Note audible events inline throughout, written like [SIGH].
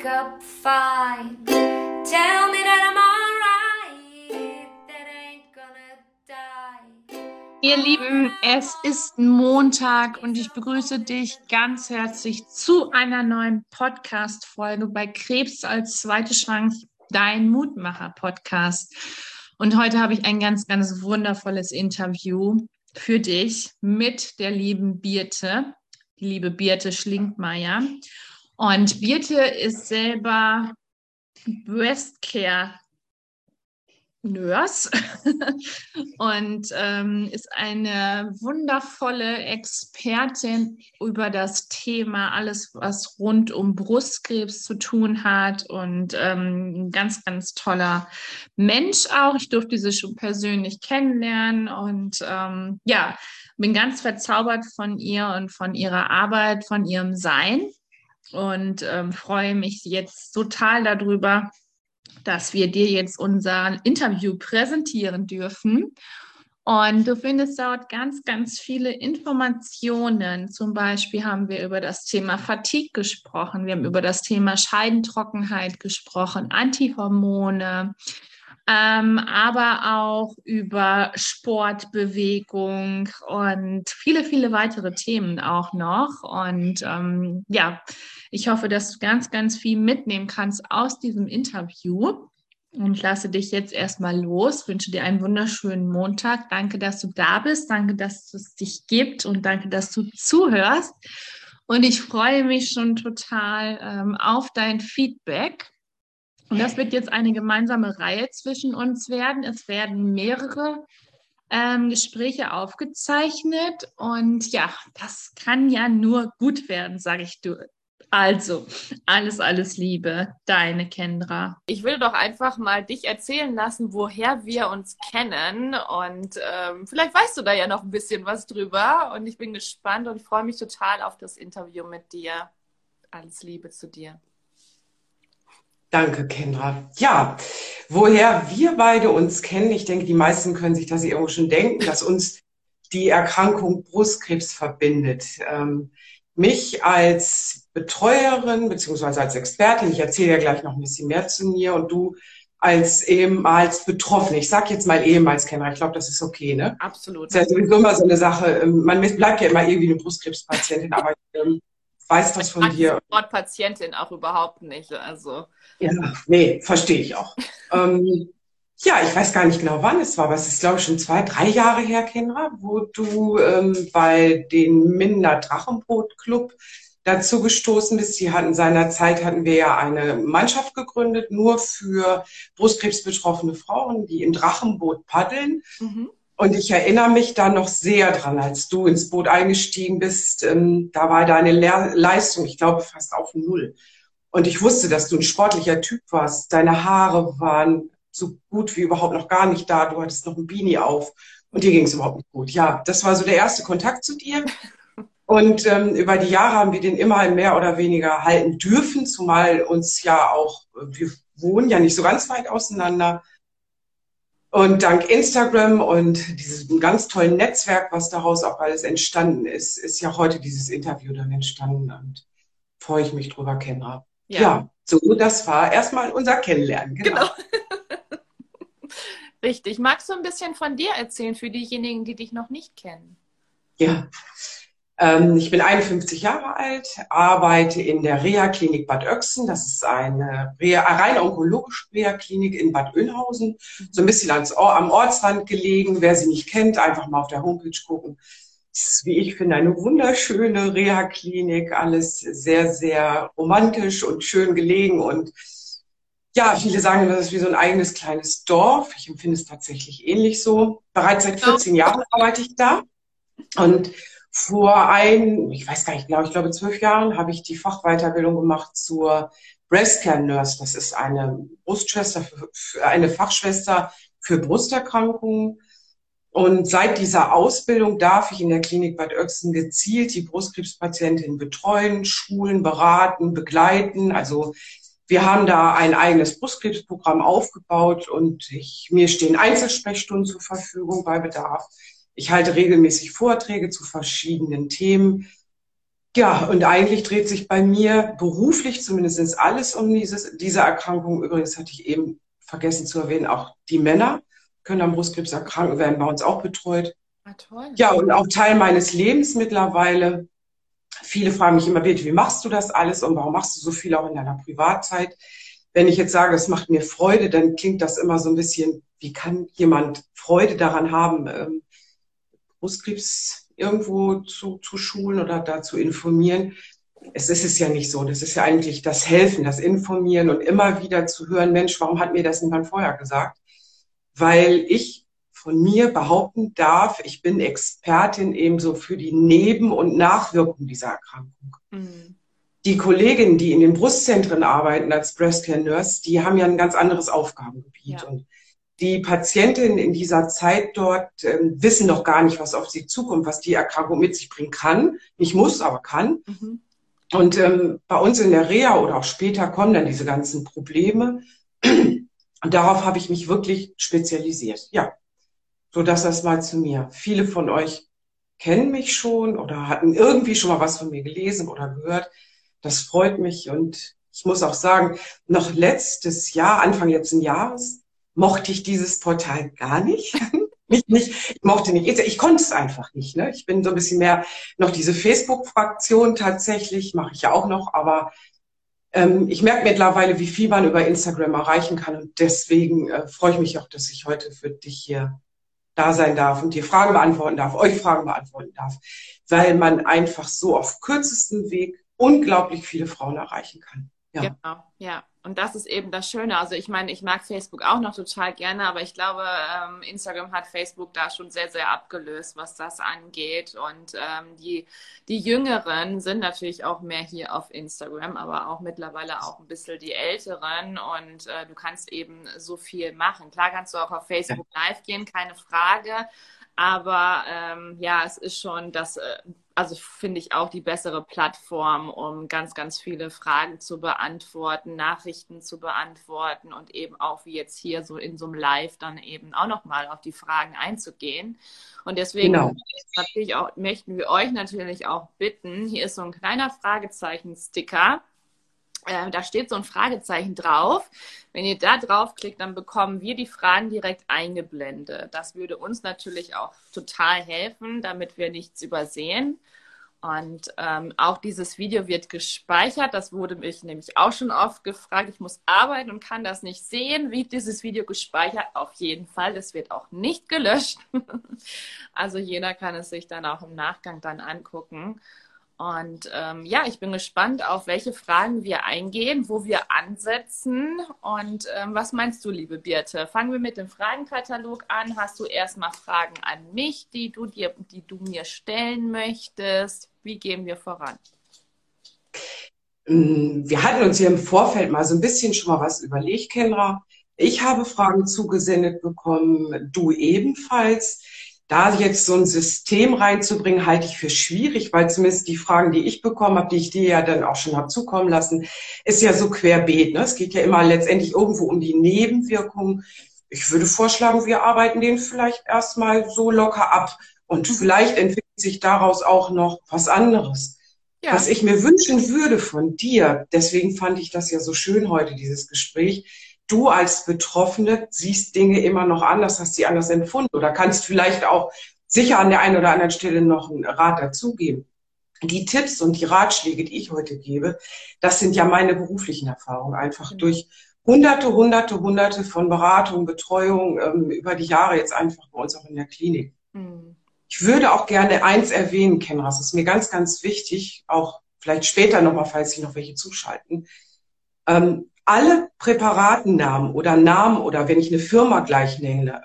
wake up fine. Tell me that I'm alright. That ain't gonna die. Ihr Lieben, es ist Montag und ich begrüße dich ganz herzlich zu einer neuen Podcast-Folge bei Krebs als zweite Chance, dein Mutmacher-Podcast. Und heute habe ich ein ganz, ganz wundervolles Interview für dich mit der lieben Birte, die liebe Birte Schlinkmeier. Und Birte ist selber Breastcare Nurse [LAUGHS] und ähm, ist eine wundervolle Expertin über das Thema, alles, was rund um Brustkrebs zu tun hat und ähm, ein ganz, ganz toller Mensch auch. Ich durfte sie schon persönlich kennenlernen und ähm, ja, bin ganz verzaubert von ihr und von ihrer Arbeit, von ihrem Sein und ähm, freue mich jetzt total darüber, dass wir dir jetzt unser Interview präsentieren dürfen. Und du findest dort ganz, ganz viele Informationen. Zum Beispiel haben wir über das Thema Fatigue gesprochen, wir haben über das Thema Scheidentrockenheit gesprochen, Antihormone, ähm, aber auch über Sport, Bewegung und viele, viele weitere Themen auch noch. Und ähm, ja, ich hoffe, dass du ganz, ganz viel mitnehmen kannst aus diesem Interview. Und lasse dich jetzt erstmal los. Wünsche dir einen wunderschönen Montag. Danke, dass du da bist. Danke, dass es dich gibt und danke, dass du zuhörst. Und ich freue mich schon total ähm, auf dein Feedback. Und das wird jetzt eine gemeinsame Reihe zwischen uns werden. Es werden mehrere ähm, Gespräche aufgezeichnet. Und ja, das kann ja nur gut werden, sage ich du. Also, alles, alles Liebe, deine Kendra. Ich will doch einfach mal dich erzählen lassen, woher wir uns kennen. Und ähm, vielleicht weißt du da ja noch ein bisschen was drüber. Und ich bin gespannt und freue mich total auf das Interview mit dir. Alles Liebe zu dir. Danke, Kendra. Ja, woher wir beide uns kennen, ich denke, die meisten können sich das irgendwo schon denken, dass uns die Erkrankung Brustkrebs verbindet. Ähm, mich als Betreuerin beziehungsweise als Expertin, ich erzähle ja gleich noch ein bisschen mehr zu mir und du als ehemals Betroffene. Ich sage jetzt mal ehemals Kendra, ich glaube, das ist okay, ne? Absolut. Das ist ja sowieso immer so eine Sache. Ähm, man bleibt ja immer irgendwie eine Brustkrebspatientin, aber ähm, weiß das von dir. Wort Patientin auch überhaupt nicht. Also. Ja, nee, verstehe ich auch. [LAUGHS] ähm, ja, ich weiß gar nicht genau, wann es war, aber es ist, glaube ich, schon zwei, drei Jahre her, Kendra, wo du ähm, bei den Minder Drachenbrot Club dazu gestoßen bist. Sie hatten seinerzeit hatten wir ja eine Mannschaft gegründet, nur für Brustkrebsbetroffene Frauen, die im Drachenboot paddeln. Mhm. Und ich erinnere mich da noch sehr dran, als du ins Boot eingestiegen bist. Ähm, da war deine Le Leistung, ich glaube, fast auf Null. Und ich wusste, dass du ein sportlicher Typ warst. Deine Haare waren so gut wie überhaupt noch gar nicht da. Du hattest noch ein Beanie auf und dir ging es überhaupt nicht gut. Ja, das war so der erste Kontakt zu dir. Und ähm, über die Jahre haben wir den immer mehr oder weniger halten dürfen, zumal uns ja auch, wir wohnen ja nicht so ganz weit auseinander. Und dank Instagram und diesem ganz tollen Netzwerk, was daraus auch alles entstanden ist, ist ja heute dieses Interview dann entstanden und freue ich mich drüber, Kendra. Ja. ja, so, das war erstmal unser Kennenlernen. Genau. genau. [LAUGHS] Richtig. Magst du ein bisschen von dir erzählen für diejenigen, die dich noch nicht kennen? Ja, ich bin 51 Jahre alt, arbeite in der Reha-Klinik Bad Oechsen. Das ist eine Reha, rein onkologische Reha-Klinik in Bad Oeynhausen. So ein bisschen ans, am Ortsrand gelegen. Wer sie nicht kennt, einfach mal auf der Homepage gucken. Das ist, wie ich finde, eine wunderschöne Reha-Klinik. Alles sehr, sehr romantisch und schön gelegen. Und ja, viele sagen, das ist wie so ein eigenes kleines Dorf. Ich empfinde es tatsächlich ähnlich so. Bereits seit 14 Jahren arbeite ich da. Und vor ein, ich weiß gar nicht genau, ich glaube zwölf Jahren habe ich die Fachweiterbildung gemacht zur Breastcare Nurse. Das ist eine Brustschwester, für, eine Fachschwester für Brusterkrankungen. Und seit dieser Ausbildung darf ich in der Klinik Bad Oechsen gezielt die Brustkrebspatientin betreuen, schulen, beraten, begleiten. Also wir haben da ein eigenes Brustkrebsprogramm aufgebaut und ich, mir stehen Einzelsprechstunden zur Verfügung bei Bedarf. Ich halte regelmäßig Vorträge zu verschiedenen Themen. Ja, und eigentlich dreht sich bei mir beruflich zumindest alles um dieses, diese Erkrankung. Übrigens hatte ich eben vergessen zu erwähnen, auch die Männer können am Brustkrebs erkranken, werden bei uns auch betreut. Ah, toll. Ja, und auch Teil meines Lebens mittlerweile. Viele fragen mich immer, wie machst du das alles und warum machst du so viel auch in deiner Privatzeit? Wenn ich jetzt sage, es macht mir Freude, dann klingt das immer so ein bisschen, wie kann jemand Freude daran haben, ähm, Brustkrebs irgendwo zu, zu schulen oder da zu informieren? Es ist es ja nicht so. Das ist ja eigentlich das Helfen, das Informieren und immer wieder zu hören, Mensch, warum hat mir das niemand vorher gesagt? Weil ich von mir behaupten darf, ich bin Expertin ebenso für die Neben- und Nachwirkungen dieser Erkrankung. Mhm. Die Kolleginnen, die in den Brustzentren arbeiten als Breast Care Nurse, die haben ja ein ganz anderes Aufgabengebiet. Ja. Und die Patientinnen in dieser Zeit dort äh, wissen noch gar nicht, was auf sie zukommt, was die Erkrankung mit sich bringen kann. Nicht muss, aber kann. Mhm. Und ähm, bei uns in der Reha oder auch später kommen dann diese ganzen Probleme. [CLEARS THROAT] Und darauf habe ich mich wirklich spezialisiert. Ja, so dass das mal zu mir. Viele von euch kennen mich schon oder hatten irgendwie schon mal was von mir gelesen oder gehört. Das freut mich und ich muss auch sagen, noch letztes Jahr, Anfang letzten Jahres, mochte ich dieses Portal gar nicht. [LAUGHS] nicht, nicht, ich mochte nicht, ich konnte es einfach nicht. Ne? Ich bin so ein bisschen mehr noch diese Facebook-Fraktion tatsächlich, mache ich ja auch noch, aber ähm, ich merke mittlerweile, wie viel man über Instagram erreichen kann und deswegen äh, freue ich mich auch, dass ich heute für dich hier da sein darf und dir Fragen beantworten darf, euch Fragen beantworten darf, weil man einfach so auf kürzestem Weg unglaublich viele Frauen erreichen kann. Ja. Genau, ja. Und das ist eben das Schöne. Also ich meine, ich mag Facebook auch noch total gerne, aber ich glaube, ähm, Instagram hat Facebook da schon sehr, sehr abgelöst, was das angeht. Und ähm, die, die Jüngeren sind natürlich auch mehr hier auf Instagram, aber auch mittlerweile auch ein bisschen die Älteren. Und äh, du kannst eben so viel machen. Klar kannst du auch auf Facebook live gehen, keine Frage. Aber ähm, ja, es ist schon das, äh, also finde ich auch die bessere Plattform, um ganz, ganz viele Fragen zu beantworten, Nachrichten zu beantworten und eben auch wie jetzt hier so in so einem Live dann eben auch nochmal auf die Fragen einzugehen. Und deswegen genau. natürlich auch, möchten wir euch natürlich auch bitten, hier ist so ein kleiner Fragezeichen-Sticker äh, da steht so ein Fragezeichen drauf. Wenn ihr da draufklickt, dann bekommen wir die Fragen direkt eingeblendet. Das würde uns natürlich auch total helfen, damit wir nichts übersehen. Und ähm, auch dieses Video wird gespeichert. Das wurde mich nämlich auch schon oft gefragt. Ich muss arbeiten und kann das nicht sehen. Wie dieses Video gespeichert? Auf jeden Fall. Es wird auch nicht gelöscht. [LAUGHS] also jeder kann es sich dann auch im Nachgang dann angucken. Und ähm, ja, ich bin gespannt, auf welche Fragen wir eingehen, wo wir ansetzen. Und ähm, was meinst du, liebe Birte? Fangen wir mit dem Fragenkatalog an. Hast du erstmal Fragen an mich, die du dir, die du mir stellen möchtest? Wie gehen wir voran? Mm, wir hatten uns hier im Vorfeld mal so ein bisschen schon mal was überlegt, Kendra. Ich habe Fragen zugesendet bekommen, du ebenfalls da jetzt so ein System reinzubringen, halte ich für schwierig, weil zumindest die Fragen, die ich bekommen habe, die ich dir ja dann auch schon habe zukommen lassen, ist ja so querbeet. Ne? Es geht ja immer letztendlich irgendwo um die Nebenwirkungen. Ich würde vorschlagen, wir arbeiten den vielleicht erstmal so locker ab und mhm. vielleicht entwickelt sich daraus auch noch was anderes. Ja. Was ich mir wünschen würde von dir, deswegen fand ich das ja so schön heute, dieses Gespräch, du als Betroffene siehst Dinge immer noch anders, hast sie anders empfunden oder kannst vielleicht auch sicher an der einen oder anderen Stelle noch einen Rat dazugeben. Die Tipps und die Ratschläge, die ich heute gebe, das sind ja meine beruflichen Erfahrungen, einfach mhm. durch hunderte, hunderte, hunderte von Beratungen, Betreuung ähm, über die Jahre jetzt einfach bei uns auch in der Klinik. Mhm. Ich würde auch gerne eins erwähnen, Kenras, das ist mir ganz, ganz wichtig, auch vielleicht später nochmal, falls Sie noch welche zuschalten. Ähm, alle Präparatennamen oder Namen oder wenn ich eine Firma gleich nenne,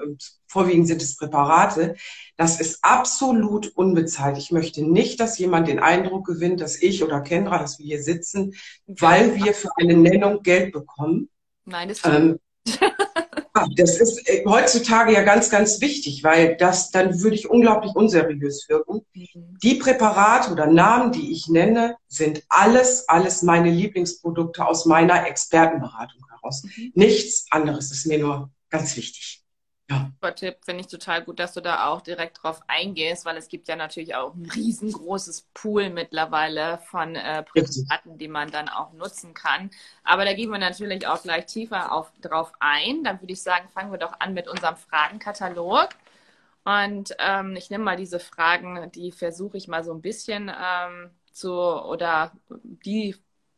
vorwiegend sind es Präparate, das ist absolut unbezahlt. Ich möchte nicht, dass jemand den Eindruck gewinnt, dass ich oder Kendra, dass wir hier sitzen, weil wir für eine Nennung Geld bekommen. Nein, das ähm, das ist äh, heutzutage ja ganz, ganz wichtig, weil das, dann würde ich unglaublich unseriös wirken. Mhm. Die Präparate oder Namen, die ich nenne, sind alles, alles meine Lieblingsprodukte aus meiner Expertenberatung heraus. Mhm. Nichts anderes ist mir nur ganz wichtig. Ja. Super Tipp, finde ich total gut, dass du da auch direkt drauf eingehst, weil es gibt ja natürlich auch ein riesengroßes Pool mittlerweile von äh, Präparaten, die man dann auch nutzen kann. Aber da gehen wir natürlich auch gleich tiefer auf, drauf ein. Dann würde ich sagen, fangen wir doch an mit unserem Fragenkatalog. Und ähm, ich nehme mal diese Fragen, die versuche ich mal so ein bisschen ähm, zu, oder die,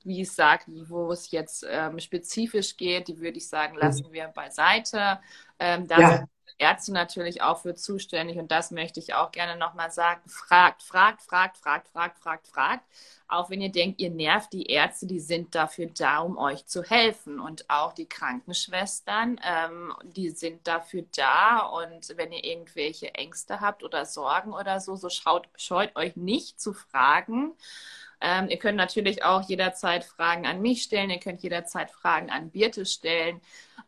wie ich sage, wo es jetzt ähm, spezifisch geht, die würde ich sagen, lassen wir beiseite. Ähm, da ja. sind Ärzte natürlich auch für zuständig und das möchte ich auch gerne nochmal sagen. Fragt, fragt, fragt, fragt, fragt, fragt, fragt. Auch wenn ihr denkt, ihr nervt die Ärzte, die sind dafür da, um euch zu helfen. Und auch die Krankenschwestern, ähm, die sind dafür da. Und wenn ihr irgendwelche Ängste habt oder Sorgen oder so, so schaut, scheut euch nicht zu fragen. Ähm, ihr könnt natürlich auch jederzeit Fragen an mich stellen. Ihr könnt jederzeit Fragen an Birte stellen.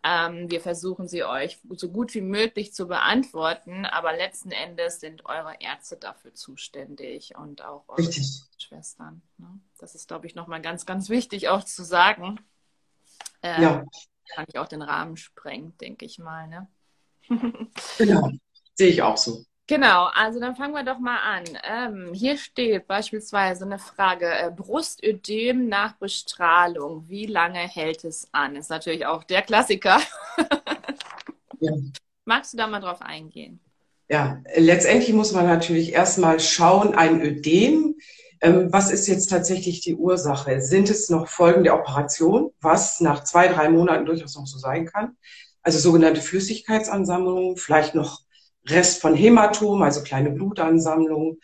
Ähm, wir versuchen sie euch so gut wie möglich zu beantworten. Aber letzten Endes sind eure Ärzte dafür zuständig und auch eure Richtig. Schwestern. Ne? Das ist, glaube ich, nochmal ganz, ganz wichtig auch zu sagen. Ähm, ja. Kann ich auch den Rahmen sprengen, denke ich mal. Ne? genau, [LAUGHS] sehe ich auch so. Genau, also dann fangen wir doch mal an. Ähm, hier steht beispielsweise eine Frage, äh, Brustödem nach Bestrahlung, wie lange hält es an? Ist natürlich auch der Klassiker. [LAUGHS] ja. Magst du da mal drauf eingehen? Ja, letztendlich muss man natürlich erstmal schauen, ein Ödem, ähm, was ist jetzt tatsächlich die Ursache? Sind es noch Folgen der Operation, was nach zwei, drei Monaten durchaus noch so sein kann? Also sogenannte Flüssigkeitsansammlungen, vielleicht noch Rest von Hämatom, also kleine Blutansammlungen.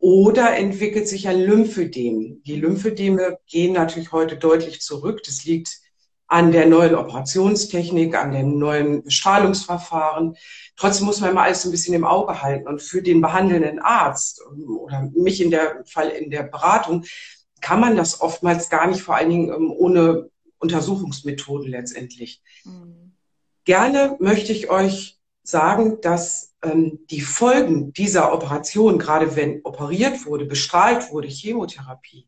Oder entwickelt sich ein Lymphödem. Die Lymphödeme gehen natürlich heute deutlich zurück. Das liegt an der neuen Operationstechnik, an den neuen Bestrahlungsverfahren. Trotzdem muss man immer alles ein bisschen im Auge halten. Und für den behandelnden Arzt oder mich in der Fall in der Beratung kann man das oftmals gar nicht, vor allen Dingen ähm, ohne Untersuchungsmethoden letztendlich. Mhm. Gerne möchte ich euch sagen, dass ähm, die Folgen dieser Operation, gerade wenn operiert wurde, bestrahlt wurde, Chemotherapie,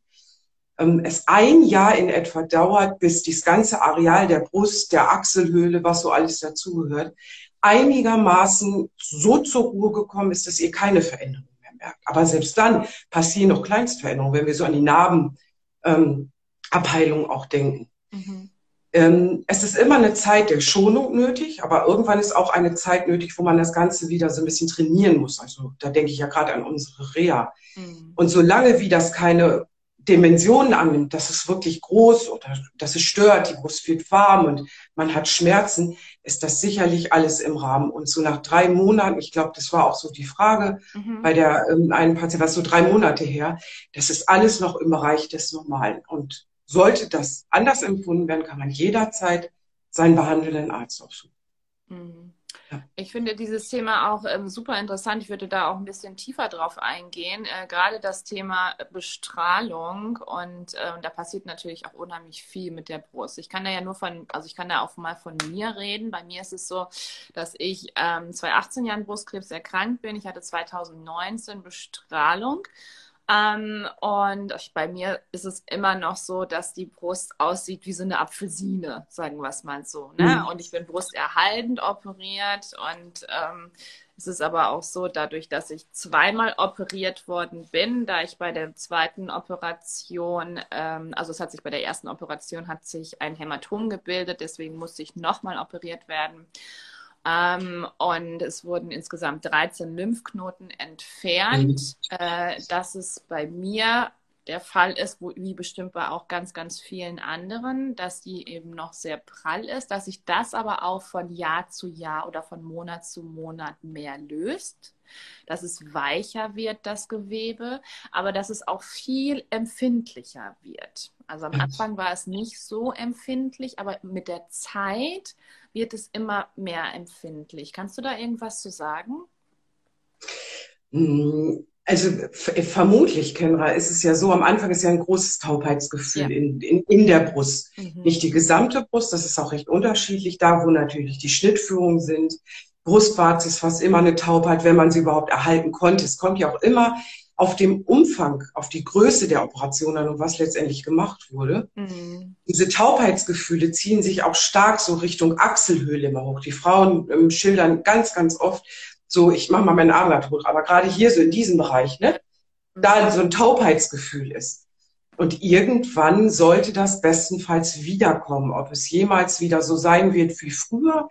ähm, es ein Jahr in etwa dauert, bis das ganze Areal der Brust, der Achselhöhle, was so alles dazugehört, einigermaßen so zur Ruhe gekommen ist, dass ihr keine Veränderung mehr merkt. Aber selbst dann passieren noch Kleinstveränderungen, wenn wir so an die Narbenabheilung ähm, auch denken. Mhm. Ähm, es ist immer eine Zeit der Schonung nötig, aber irgendwann ist auch eine Zeit nötig, wo man das Ganze wieder so ein bisschen trainieren muss. Also da denke ich ja gerade an unsere Reha. Mhm. Und solange wie das keine Dimensionen annimmt, dass es wirklich groß oder dass es stört, die Brust wird warm und man hat Schmerzen, ist das sicherlich alles im Rahmen. Und so nach drei Monaten, ich glaube, das war auch so die Frage mhm. bei der ähm, einen Patienten, was so drei Monate her, das ist alles noch im Bereich des Normalen. Und sollte das anders empfunden werden, kann man jederzeit seinen behandelnden Arzt aufsuchen. Mhm. Ja. Ich finde dieses Thema auch ähm, super interessant. Ich würde da auch ein bisschen tiefer drauf eingehen. Äh, gerade das Thema Bestrahlung und äh, da passiert natürlich auch unheimlich viel mit der Brust. Ich kann da ja nur von, also ich kann da auch mal von mir reden. Bei mir ist es so, dass ich ähm, 2018 Jahren Brustkrebs erkrankt bin. Ich hatte 2019 Bestrahlung ähm, und bei mir ist es immer noch so, dass die Brust aussieht wie so eine Apfelsine, sagen wir es mal so. Ne? Mhm. Und ich bin brusterhaltend operiert und ähm, es ist aber auch so, dadurch, dass ich zweimal operiert worden bin, da ich bei der zweiten Operation, ähm, also es hat sich bei der ersten Operation hat sich ein Hämatom gebildet, deswegen musste ich nochmal operiert werden. Ähm, und es wurden insgesamt 13 Lymphknoten entfernt. Mhm. Äh, das ist bei mir der Fall ist, wo, wie bestimmt bei auch ganz, ganz vielen anderen, dass die eben noch sehr prall ist, dass sich das aber auch von Jahr zu Jahr oder von Monat zu Monat mehr löst, dass es weicher wird, das Gewebe, aber dass es auch viel empfindlicher wird. Also am Anfang war es nicht so empfindlich, aber mit der Zeit wird es immer mehr empfindlich. Kannst du da irgendwas zu sagen? Hm, also vermutlich, Kenra, ist es ja so, am Anfang ist ja ein großes Taubheitsgefühl ja. in, in, in der Brust. Mhm. Nicht die gesamte Brust, das ist auch recht unterschiedlich, da wo natürlich die Schnittführungen sind. Brustwarze ist fast immer eine Taubheit, wenn man sie überhaupt erhalten konnte. Es kommt ja auch immer auf dem Umfang, auf die Größe der Operation an und was letztendlich gemacht wurde. Mhm. Diese Taubheitsgefühle ziehen sich auch stark so Richtung Achselhöhle immer hoch. Die Frauen ähm, schildern ganz, ganz oft so, ich mache mal meinen Arm da tot, aber gerade hier so in diesem Bereich, ne, da so ein Taubheitsgefühl ist. Und irgendwann sollte das bestenfalls wiederkommen. Ob es jemals wieder so sein wird wie früher,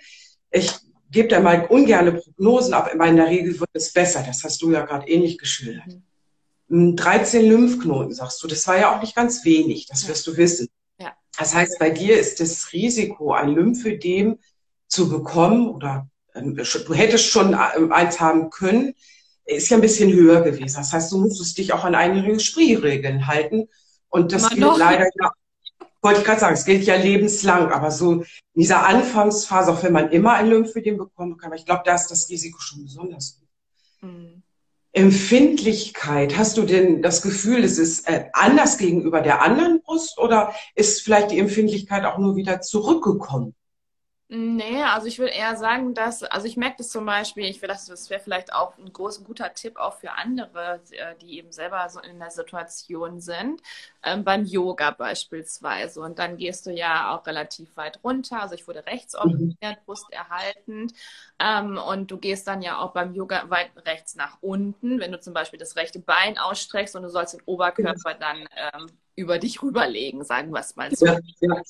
ich gebe da mal ungerne Prognosen, aber in der Regel wird es besser. Das hast du ja gerade ähnlich geschildert. Mhm. 13 Lymphknoten, sagst du. Das war ja auch nicht ganz wenig, das wirst du wissen. Ja. Das heißt, bei dir ist das Risiko, ein Lymphödem zu bekommen oder ähm, du hättest schon ähm, eins haben können, ist ja ein bisschen höher gewesen. Das heißt, du musstest dich auch an einige Spielregeln halten. Und das gilt leider ja, wollte ich gerade sagen, es gilt ja lebenslang, aber so in dieser Anfangsphase, auch wenn man immer ein Lymphödem bekommen kann, ich glaube, da ist das Risiko schon besonders hoch. Mhm. Empfindlichkeit, hast du denn das Gefühl, es ist äh, anders gegenüber der anderen Brust oder ist vielleicht die Empfindlichkeit auch nur wieder zurückgekommen? Nee, also ich würde eher sagen, dass, also ich merke das zum Beispiel, ich will, das wäre vielleicht auch ein groß, guter Tipp auch für andere, äh, die eben selber so in der Situation sind, ähm, beim Yoga beispielsweise. Und dann gehst du ja auch relativ weit runter. Also ich wurde rechts operiert, mhm. Brust erhaltend. Ähm, und du gehst dann ja auch beim Yoga weit rechts nach unten, wenn du zum Beispiel das rechte Bein ausstreckst und du sollst den Oberkörper dann ähm, über dich rüberlegen, sagen wir es mal so. Ja, ja.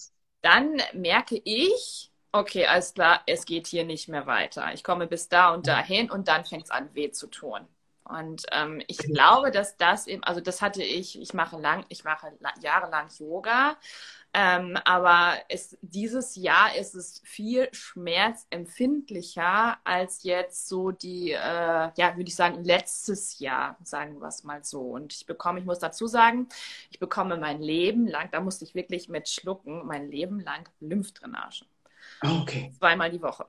Dann merke ich, okay, alles klar, es geht hier nicht mehr weiter. Ich komme bis da und dahin und dann fängt es an, weh zu tun. Und ähm, ich glaube, dass das eben, also das hatte ich, ich mache lang, ich mache jahrelang Yoga, ähm, aber es, dieses Jahr ist es viel schmerzempfindlicher als jetzt so die, äh, ja, würde ich sagen, letztes Jahr, sagen wir es mal so. Und ich bekomme, ich muss dazu sagen, ich bekomme mein Leben lang, da musste ich wirklich mit schlucken, mein Leben lang Lymphdrainage. Ah, okay. Zweimal die Woche.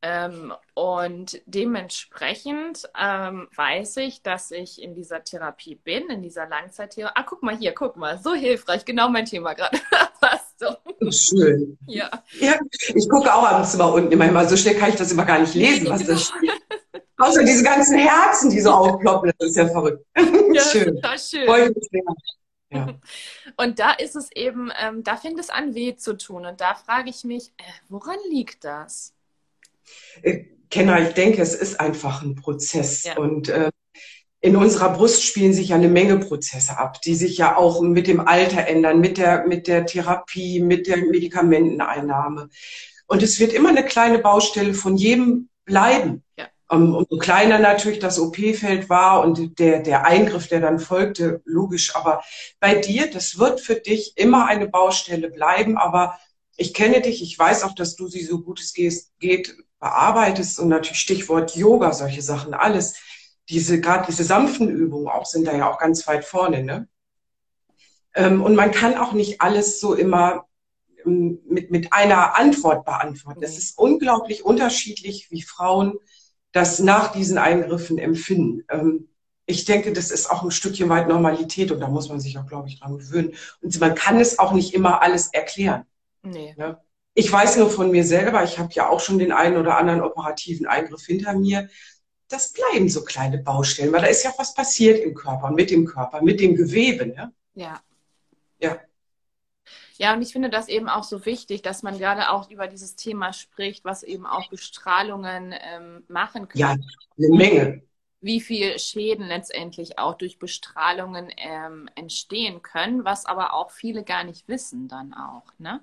Ähm, und dementsprechend ähm, weiß ich, dass ich in dieser Therapie bin, in dieser Langzeittherapie. Ah, guck mal hier, guck mal, so hilfreich, genau mein Thema gerade. [LAUGHS] Passt so. Schön. Ja. ja. Ich gucke auch abends mal unten immer, immer so schnell kann ich das immer gar nicht lesen, was da steht. Außer diese ganzen Herzen, die so aufploppen, das ist ja verrückt. Ja, [LAUGHS] schön. total schön. Voll ja. [LAUGHS] Und da ist es eben, ähm, da fängt es an, weh zu tun. Und da frage ich mich, äh, woran liegt das? Äh, Kenner, ich denke, es ist einfach ein Prozess. Ja. Und äh, in unserer Brust spielen sich ja eine Menge Prozesse ab, die sich ja auch mit dem Alter ändern, mit der, mit der Therapie, mit der Medikamenteneinnahme. Und es wird immer eine kleine Baustelle von jedem bleiben. Ja. Um, umso kleiner natürlich das OP-Feld war und der, der Eingriff, der dann folgte, logisch. Aber bei dir, das wird für dich immer eine Baustelle bleiben. Aber ich kenne dich, ich weiß auch, dass du sie so gut es geht, bearbeitest und natürlich Stichwort Yoga, solche Sachen, alles. Diese, gerade diese sanften Übungen auch sind da ja auch ganz weit vorne, ne? Ähm, und man kann auch nicht alles so immer ähm, mit, mit einer Antwort beantworten. Es ist unglaublich unterschiedlich, wie Frauen das nach diesen Eingriffen empfinden. Ähm, ich denke, das ist auch ein Stückchen weit Normalität und da muss man sich auch, glaube ich, dran gewöhnen. Und man kann es auch nicht immer alles erklären. Nee. Ja? Ich weiß nur von mir selber, ich habe ja auch schon den einen oder anderen operativen Eingriff hinter mir. Das bleiben so kleine Baustellen, weil da ist ja was passiert im Körper, mit dem Körper, mit dem Gewebe. Ne? Ja. Ja. Ja, und ich finde das eben auch so wichtig, dass man gerade auch über dieses Thema spricht, was eben auch Bestrahlungen ähm, machen können. Ja, eine Menge. Wie viel Schäden letztendlich auch durch Bestrahlungen ähm, entstehen können, was aber auch viele gar nicht wissen dann auch, ne?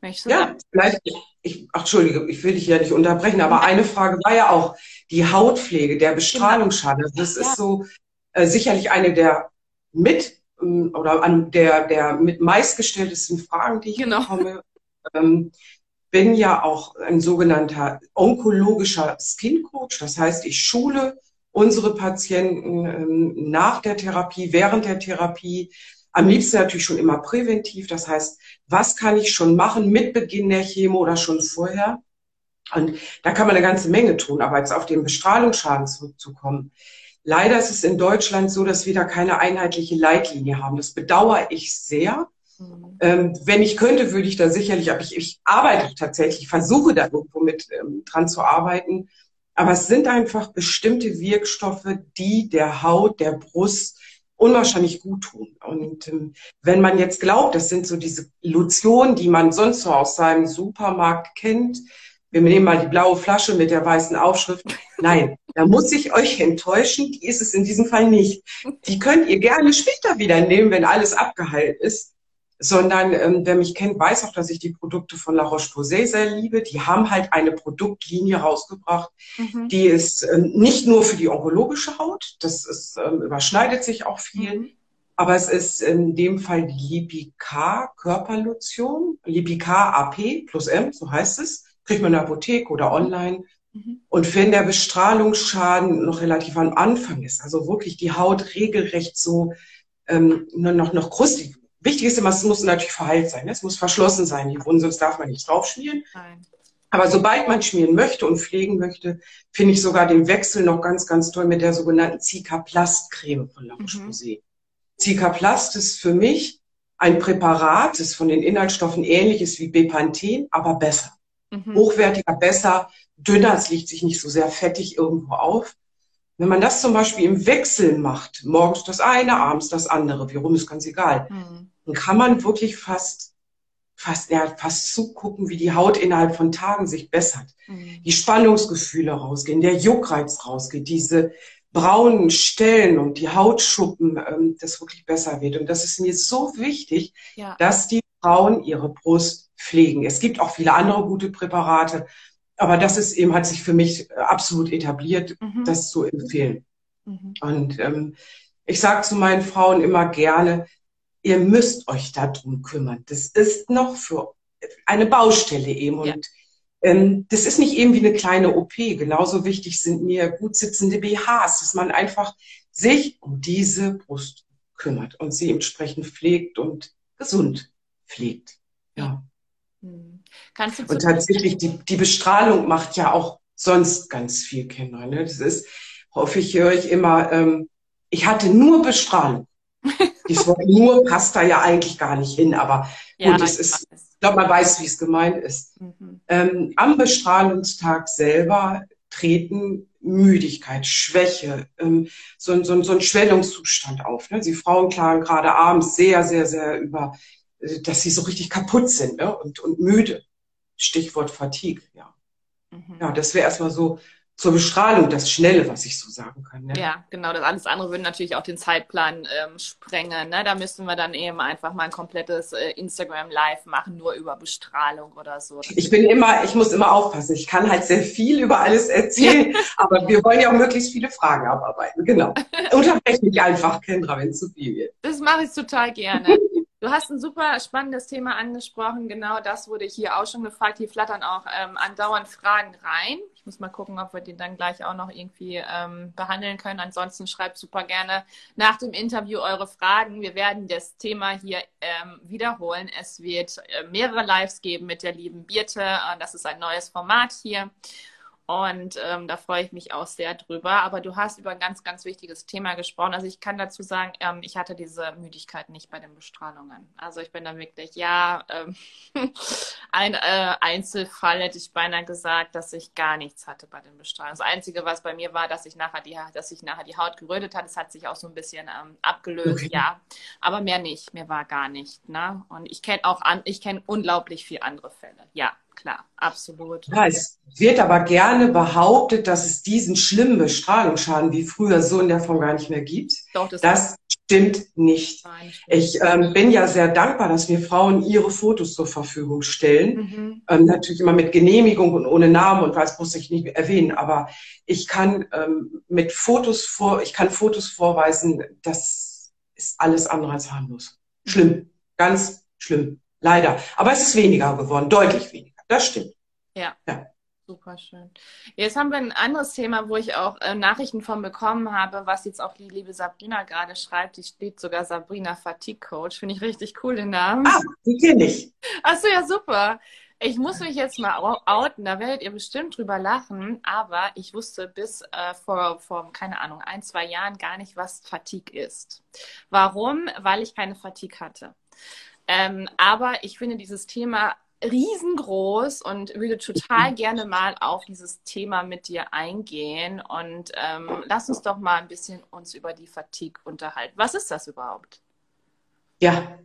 Möchtest du ja, vielleicht, ich, ach, Entschuldige, ich will dich ja nicht unterbrechen, aber eine Frage war ja auch die Hautpflege, der Bestrahlungsschaden. Genau. Das ist so äh, sicherlich eine der mit oder an der, der mit meistgestelltesten Fragen, die ich genau. bekomme. Ähm, bin ja auch ein sogenannter onkologischer Skin Coach. Das heißt, ich schule unsere Patienten ähm, nach der Therapie, während der Therapie. Am liebsten natürlich schon immer präventiv. Das heißt, was kann ich schon machen mit Beginn der Chemo oder schon vorher? Und da kann man eine ganze Menge tun. Aber jetzt auf den Bestrahlungsschaden zurückzukommen. Leider ist es in Deutschland so, dass wir da keine einheitliche Leitlinie haben. Das bedauere ich sehr. Mhm. Ähm, wenn ich könnte, würde ich da sicherlich, aber ich, ich arbeite tatsächlich, versuche da irgendwo mit ähm, dran zu arbeiten, Aber es sind einfach bestimmte Wirkstoffe, die der Haut, der Brust unwahrscheinlich gut tun. Und ähm, wenn man jetzt glaubt, das sind so diese Lotionen, die man sonst so aus seinem Supermarkt kennt, wir nehmen mal die blaue Flasche mit der weißen Aufschrift. Nein, da muss ich euch enttäuschen, die ist es in diesem Fall nicht. Die könnt ihr gerne später wieder nehmen, wenn alles abgeheilt ist sondern ähm, wer mich kennt, weiß auch, dass ich die Produkte von La Roche-Posay sehr liebe. Die haben halt eine Produktlinie rausgebracht, mhm. die ist ähm, nicht nur für die onkologische Haut, das ist, ähm, überschneidet sich auch viel, mhm. aber es ist in dem Fall die Lipicar Körperlotion, Lipicar AP plus M, so heißt es, kriegt man in der Apotheke oder online. Mhm. Und wenn der Bestrahlungsschaden noch relativ am Anfang ist, also wirklich die Haut regelrecht so ähm, noch, noch krustig Wichtig ist immer, es muss natürlich verheilt sein. Ne? Es muss verschlossen sein, die Wunden, sonst darf man nicht draufschmieren. Nein. Aber sobald man schmieren möchte und pflegen möchte, finde ich sogar den Wechsel noch ganz, ganz toll mit der sogenannten Cicaplast-Creme von La Roche-Posay. Mhm. Cicaplast ist für mich ein Präparat, das von den Inhaltsstoffen ähnlich ist wie Bepanthen, aber besser. Mhm. Hochwertiger, besser, dünner, es liegt sich nicht so sehr fettig irgendwo auf. Wenn man das zum Beispiel im Wechsel macht, morgens das eine, abends das andere, wie rum ist ganz egal, mhm. dann kann man wirklich fast, fast, ja, fast zugucken, wie die Haut innerhalb von Tagen sich bessert. Mhm. Die Spannungsgefühle rausgehen, der Juckreiz rausgeht, diese braunen Stellen und die Hautschuppen, ähm, das wirklich besser wird. Und das ist mir so wichtig, ja. dass die Frauen ihre Brust pflegen. Es gibt auch viele andere gute Präparate, aber das ist eben, hat sich für mich äh, absolut etabliert, mhm. das zu empfehlen. Mhm. Und ähm, ich sage zu meinen Frauen immer gerne, ihr müsst euch darum kümmern. Das ist noch für eine Baustelle eben. Ja. Und ähm, das ist nicht eben wie eine kleine OP. Genauso wichtig sind mir gut sitzende BHs, dass man einfach sich um diese Brust kümmert und sie entsprechend pflegt und gesund pflegt. Ja. Mhm. und tatsächlich, die, die Bestrahlung macht ja auch sonst ganz viel Kinder. Ne? Das ist, hoffe ich, höre ich immer, ähm, ich hatte nur Bestrahlung. [LAUGHS] Dieses Wort nur passt da ja eigentlich gar nicht hin, aber ja, gut, es ist, ich glaube, man weiß, wie es gemeint ist. Mhm. Ähm, am Bestrahlungstag selber treten Müdigkeit, Schwäche, ähm, so, so, so ein Schwellungszustand auf. Ne? Sie Frauen klagen gerade abends sehr, sehr, sehr über dass sie so richtig kaputt sind ne? und, und müde. Stichwort Fatigue, ja. Mhm. Ja, das wäre erstmal so zur Bestrahlung das Schnelle, was ich so sagen kann. Ne? Ja, genau. Das alles andere würde natürlich auch den Zeitplan ähm, sprengen. Ne? Da müssten wir dann eben einfach mal ein komplettes äh, Instagram Live machen, nur über Bestrahlung oder so. Ich bin immer, ich muss immer aufpassen. Ich kann halt sehr viel über alles erzählen, [LAUGHS] aber wir wollen ja auch möglichst viele Fragen abarbeiten. Genau. [LAUGHS] Unterbreche mich einfach, Kendra, wenn es zu viel wird. Das mache ich total gerne. [LAUGHS] Du hast ein super spannendes Thema angesprochen. Genau das wurde hier auch schon gefragt. Hier flattern auch ähm, andauernd Fragen rein. Ich muss mal gucken, ob wir die dann gleich auch noch irgendwie ähm, behandeln können. Ansonsten schreibt super gerne nach dem Interview eure Fragen. Wir werden das Thema hier ähm, wiederholen. Es wird äh, mehrere Lives geben mit der lieben Birte. Äh, das ist ein neues Format hier. Und ähm, da freue ich mich auch sehr drüber. Aber du hast über ein ganz, ganz wichtiges Thema gesprochen. Also ich kann dazu sagen, ähm, ich hatte diese Müdigkeit nicht bei den Bestrahlungen. Also ich bin da wirklich, ja, ähm, [LAUGHS] ein äh, Einzelfall hätte ich beinahe gesagt, dass ich gar nichts hatte bei den Bestrahlungen. Das Einzige, was bei mir war, dass ich nachher die, dass sich nachher die Haut gerötet hat. Es hat sich auch so ein bisschen ähm, abgelöst, okay. ja. Aber mehr nicht. Mir war gar nicht. Ne? Und ich kenne auch an, ich kenne unglaublich viele andere Fälle. Ja, klar, absolut. Ja, es wird aber gerne behauptet, dass es diesen schlimmen Bestrahlungsschaden wie früher so in der Form gar nicht mehr gibt. Doch, das, das stimmt nicht. Nein, stimmt. Ich ähm, bin ja sehr dankbar, dass mir Frauen ihre Fotos zur Verfügung stellen. Mhm. Ähm, natürlich immer mit Genehmigung und ohne Namen und was muss ich nicht erwähnen. Aber ich kann ähm, mit Fotos vor, ich kann Fotos vorweisen, das ist alles andere als harmlos. Schlimm. Ganz schlimm. Leider. Aber es ist weniger geworden, deutlich weniger. Das stimmt. Ja. ja. Super schön. Jetzt haben wir ein anderes Thema, wo ich auch äh, Nachrichten von bekommen habe, was jetzt auch die liebe Sabrina gerade schreibt. Die steht sogar Sabrina Fatigue Coach. Finde ich richtig cool, den Namen. Ah, die kenne ich. Achso, ja, super. Ich muss mich jetzt mal outen, da werdet ihr bestimmt drüber lachen, aber ich wusste bis äh, vor, vor, keine Ahnung, ein, zwei Jahren gar nicht, was Fatigue ist. Warum? Weil ich keine Fatigue hatte. Ähm, aber ich finde dieses Thema riesengroß und würde total [LAUGHS] gerne mal auf dieses Thema mit dir eingehen. Und ähm, lass uns doch mal ein bisschen uns über die Fatigue unterhalten. Was ist das überhaupt? Ja,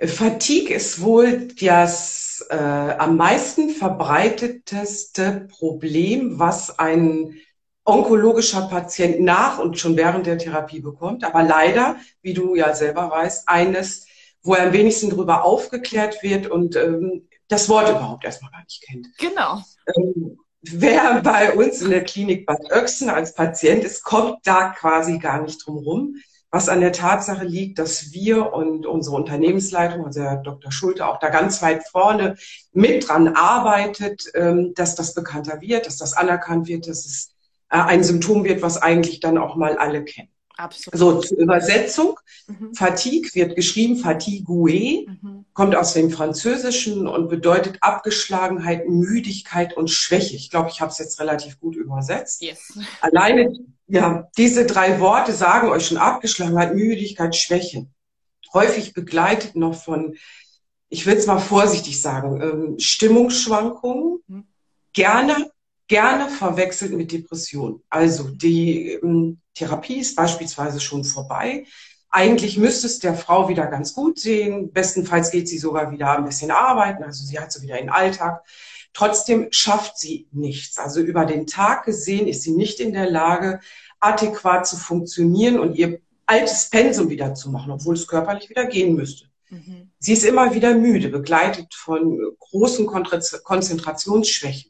Fatigue ist wohl das äh, am meisten verbreiteteste Problem, was ein onkologischer Patient nach und schon während der Therapie bekommt. Aber leider, wie du ja selber weißt, eines, wo er am wenigsten darüber aufgeklärt wird und ähm, das Wort überhaupt erstmal gar nicht kennt. Genau. Ähm, wer bei uns in der Klinik Bad Oechsen als Patient ist, kommt da quasi gar nicht drum rum. Was an der Tatsache liegt, dass wir und unsere Unternehmensleitung, also Herr Dr. Schulte, auch da ganz weit vorne mit dran arbeitet, ähm, dass das bekannter wird, dass das anerkannt wird, dass es äh, ein Symptom wird, was eigentlich dann auch mal alle kennen. Absolut. So, zur Übersetzung. Mhm. Fatigue wird geschrieben, fatigue, mhm. kommt aus dem Französischen und bedeutet Abgeschlagenheit, Müdigkeit und Schwäche. Ich glaube, ich habe es jetzt relativ gut übersetzt. Yes. [LAUGHS] Alleine, ja, diese drei Worte sagen euch schon Abgeschlagenheit, Müdigkeit, Schwäche. Häufig begleitet noch von, ich will es mal vorsichtig sagen, ähm, Stimmungsschwankungen, mhm. gerne gerne verwechselt mit Depression. Also die ähm, Therapie ist beispielsweise schon vorbei. Eigentlich müsste es der Frau wieder ganz gut sehen. Bestenfalls geht sie sogar wieder ein bisschen arbeiten. Also sie hat so wieder den Alltag. Trotzdem schafft sie nichts. Also über den Tag gesehen ist sie nicht in der Lage, adäquat zu funktionieren und ihr altes Pensum wieder zu machen, obwohl es körperlich wieder gehen müsste. Mhm. Sie ist immer wieder müde, begleitet von großen Konzentrationsschwächen.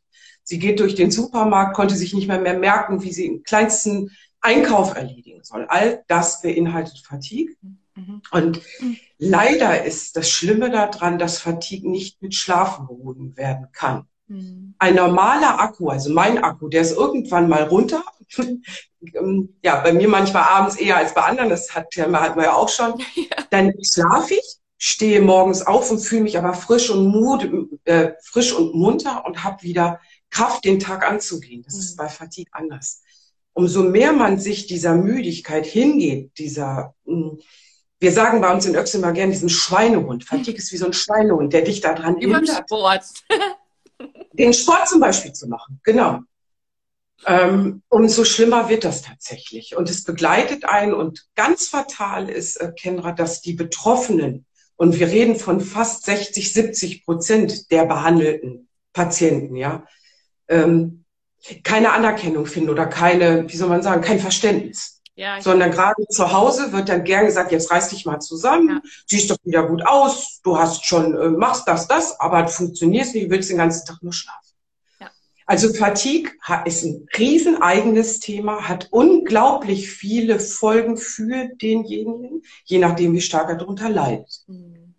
Sie geht durch den Supermarkt, konnte sich nicht mehr, mehr merken, wie sie den kleinsten Einkauf erledigen soll. All das beinhaltet Fatigue. Mhm. Und leider ist das Schlimme daran, dass Fatigue nicht mit Schlafen behoben werden kann. Mhm. Ein normaler Akku, also mein Akku, der ist irgendwann mal runter. [LAUGHS] ja, bei mir manchmal abends eher als bei anderen, das hat, hatten wir ja auch schon. [LAUGHS] Ja. Dann schlafe ich, stehe morgens auf und fühle mich aber frisch und, mut, äh, frisch und munter und habe wieder Kraft, den Tag anzugehen. Das mhm. ist bei Fatigue anders. Umso mehr man sich dieser Müdigkeit hingeht, dieser, hm, wir sagen bei uns in Öxel mal gern diesen Schweinehund. Fatigue ist wie so ein Schweinehund, der dich daran Über hindert. Sport. [LAUGHS] den Sport zum Beispiel zu machen. Genau. Ähm, umso schlimmer wird das tatsächlich. Und es begleitet einen und ganz fatal ist, äh, Kenra, dass die Betroffenen, und wir reden von fast 60, 70 Prozent der behandelten Patienten, ja, ähm, keine Anerkennung finden oder keine, wie soll man sagen, kein Verständnis. Ja, Sondern gerade zu Hause wird dann gern gesagt, jetzt reiß dich mal zusammen, ja. siehst doch wieder gut aus, du hast schon, äh, machst das, das, aber du funktionierst nicht, du willst den ganzen Tag nur schlafen. Ja. Also Fatigue ist ein riesen eigenes Thema, hat unglaublich viele Folgen für denjenigen, je nachdem, wie stark er darunter leidet. Mhm.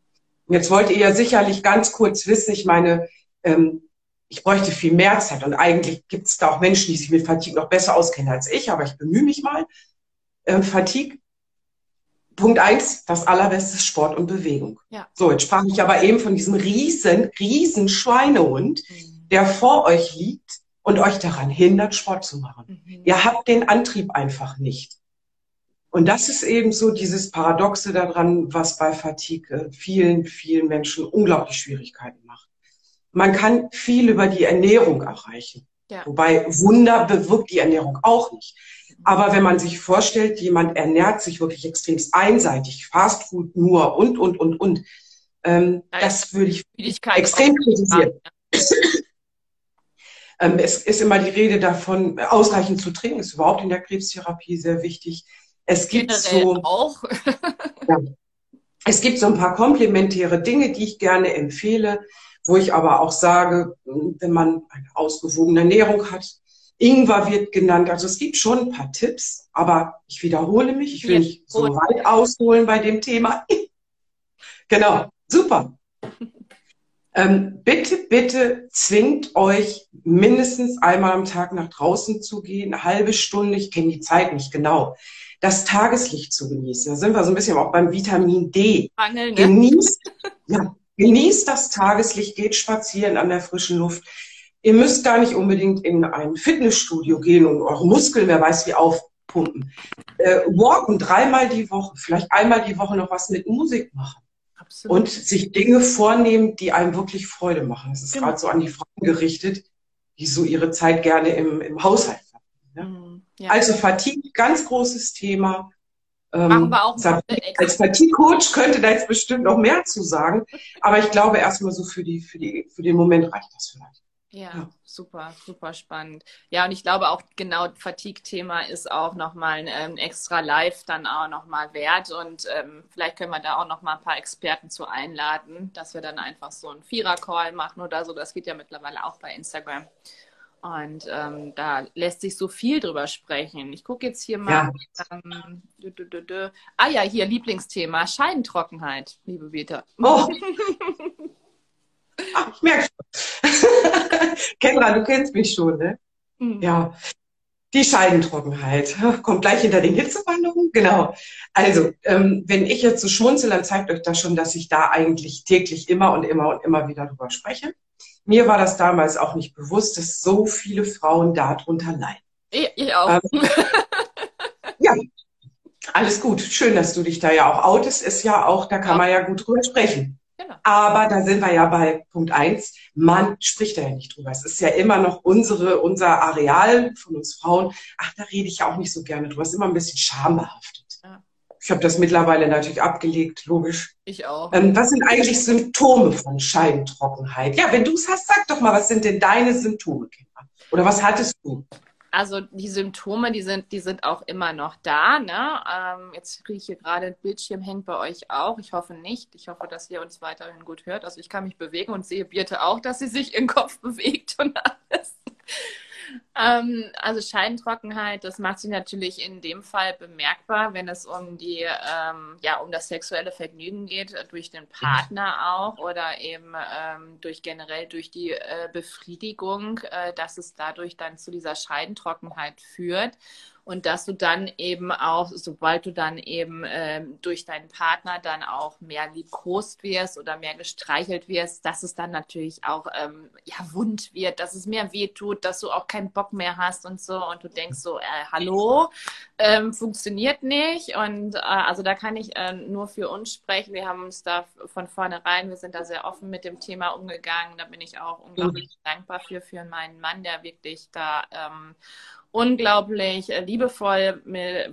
Jetzt wollt ihr ja sicherlich ganz kurz wissen, ich meine, ähm, ich bräuchte viel mehr Zeit. Und eigentlich gibt es da auch Menschen, die sich mit Fatigue noch besser auskennen als ich, aber ich bemühe mich mal. Ähm, Fatigue, Punkt eins, das allerbeste ist Sport und Bewegung. Ja. So, jetzt sprach ich aber eben von diesem riesen, riesen Schweinehund, mhm. der vor euch liegt und euch daran hindert, Sport zu machen. Mhm. Ihr habt den Antrieb einfach nicht. Und das ist eben so dieses Paradoxe daran, was bei Fatigue vielen, vielen Menschen unglaublich Schwierigkeiten macht. Man kann viel über die Ernährung erreichen. Ja. Wobei Wunder bewirkt die Ernährung auch nicht. Aber wenn man sich vorstellt, jemand ernährt sich wirklich extremst einseitig, Fastfood nur und, und, und, und, ähm, ja, das würde ich extrem kritisieren. [CLEARS THROAT] ähm, es ist immer die Rede davon, ausreichend zu trinken, ist überhaupt in der Krebstherapie sehr wichtig. Es gibt Generell so, auch. [LAUGHS] ja, es gibt so ein paar komplementäre Dinge, die ich gerne empfehle wo ich aber auch sage, wenn man eine ausgewogene Ernährung hat, Ingwer wird genannt. Also es gibt schon ein paar Tipps, aber ich wiederhole mich. Ich will nicht so weit ausholen bei dem Thema. [LAUGHS] genau, super. Ähm, bitte, bitte zwingt euch mindestens einmal am Tag nach draußen zu gehen, eine halbe Stunde, ich kenne die Zeit nicht genau, das Tageslicht zu genießen. Da sind wir so ein bisschen auch beim Vitamin D. Angeln, ne? Genießt, ja, Genießt das Tageslicht, geht spazieren an der frischen Luft. Ihr müsst gar nicht unbedingt in ein Fitnessstudio gehen und eure Muskeln, wer weiß wie, aufpumpen. Äh, walken dreimal die Woche, vielleicht einmal die Woche noch was mit Musik machen. Absolut. und sich Dinge vornehmen, die einem wirklich Freude machen. Das ist Genau. gerade so an die Frauen gerichtet, die so ihre Zeit gerne im, im Haushalt verbringen. Ne? Mhm. Ja. Also Fatigue, ganz großes Thema. Machen Ähm, wir auch als Fatigue-Coach könnte da jetzt bestimmt noch mehr zu sagen, aber ich glaube erstmal so für die, für die, für den Moment reicht das vielleicht. Ja, Ja. super, super spannend. Ja, und ich glaube auch genau Fatigue-Thema ist auch nochmal ein ähm, extra Live dann auch nochmal wert. Und ähm, vielleicht können wir da auch nochmal ein paar Experten zu einladen, dass wir dann einfach so einen Vierer-Call machen oder so. Das geht ja mittlerweile auch bei Instagram. Und ähm, da lässt sich so viel drüber sprechen. Ich gucke jetzt hier mal. Ähm, dü, dü, dü, dü. Ah ja, hier Lieblingsthema, Scheidentrockenheit, liebe Beta. Oh. [LAUGHS] Ach, ich merke schon. [LAUGHS] Kendra, du kennst mich schon, ne? Mhm. Ja. Die Scheidentrockenheit. [LAUGHS] Kommt gleich hinter den Hitzewanderungen. Genau. Also, ähm, wenn ich jetzt so schmunzel, dann zeigt euch das schon, dass ich da eigentlich täglich immer und immer und immer wieder drüber spreche. Mir war das damals auch nicht bewusst, dass so viele Frauen darunter leiden. Ich, ich auch. [LAUGHS] Ja, alles gut. Schön, dass du dich da ja auch outest. Ist ja auch, da kann Ja. man ja gut drüber sprechen. Genau. Aber da sind wir ja bei Punkt eins. Man spricht da ja nicht drüber. Es ist ja immer noch unsere, unser Areal von uns Frauen. Ach, da rede ich ja auch nicht so gerne drüber. Es ist immer ein bisschen schambehaftet. Ich habe das mittlerweile natürlich abgelegt, logisch. Ich auch. Ähm, was sind eigentlich Symptome von Scheidentrockenheit? Ja, wenn du es hast, sag doch mal, was sind denn deine Symptome, Kinder? Oder was hattest du? Also die Symptome, die sind, die sind auch immer noch da. Ne? Ähm, jetzt kriege ich hier gerade ein Bildschirm, hängt bei euch auch. Ich hoffe nicht. Ich hoffe, dass ihr uns weiterhin gut hört. Also ich kann mich bewegen und sehe Birte auch, dass sie sich im Kopf bewegt und alles. Ähm, also Scheidentrockenheit, das macht sich natürlich in dem Fall bemerkbar, wenn es um die, ähm, ja, um das sexuelle Vergnügen geht, äh, durch den Partner auch oder eben ähm, durch generell durch die äh, Befriedigung, äh, dass es dadurch dann zu dieser Scheidentrockenheit führt. Und dass du dann eben auch, sobald du dann eben ähm, durch deinen Partner dann auch mehr liebkost wirst oder mehr gestreichelt wirst, dass es dann natürlich auch ähm, ja, wund wird, dass es mehr wehtut, dass du auch keinen Bock mehr hast und so. Und du denkst so, äh, hallo, ähm, funktioniert nicht. Und äh, also da kann ich äh, nur für uns sprechen. Wir haben uns da von vornherein, wir sind da sehr offen mit dem Thema umgegangen. Da bin ich auch unglaublich dankbar für, für meinen Mann, der wirklich da ähm, unglaublich äh, liebevoll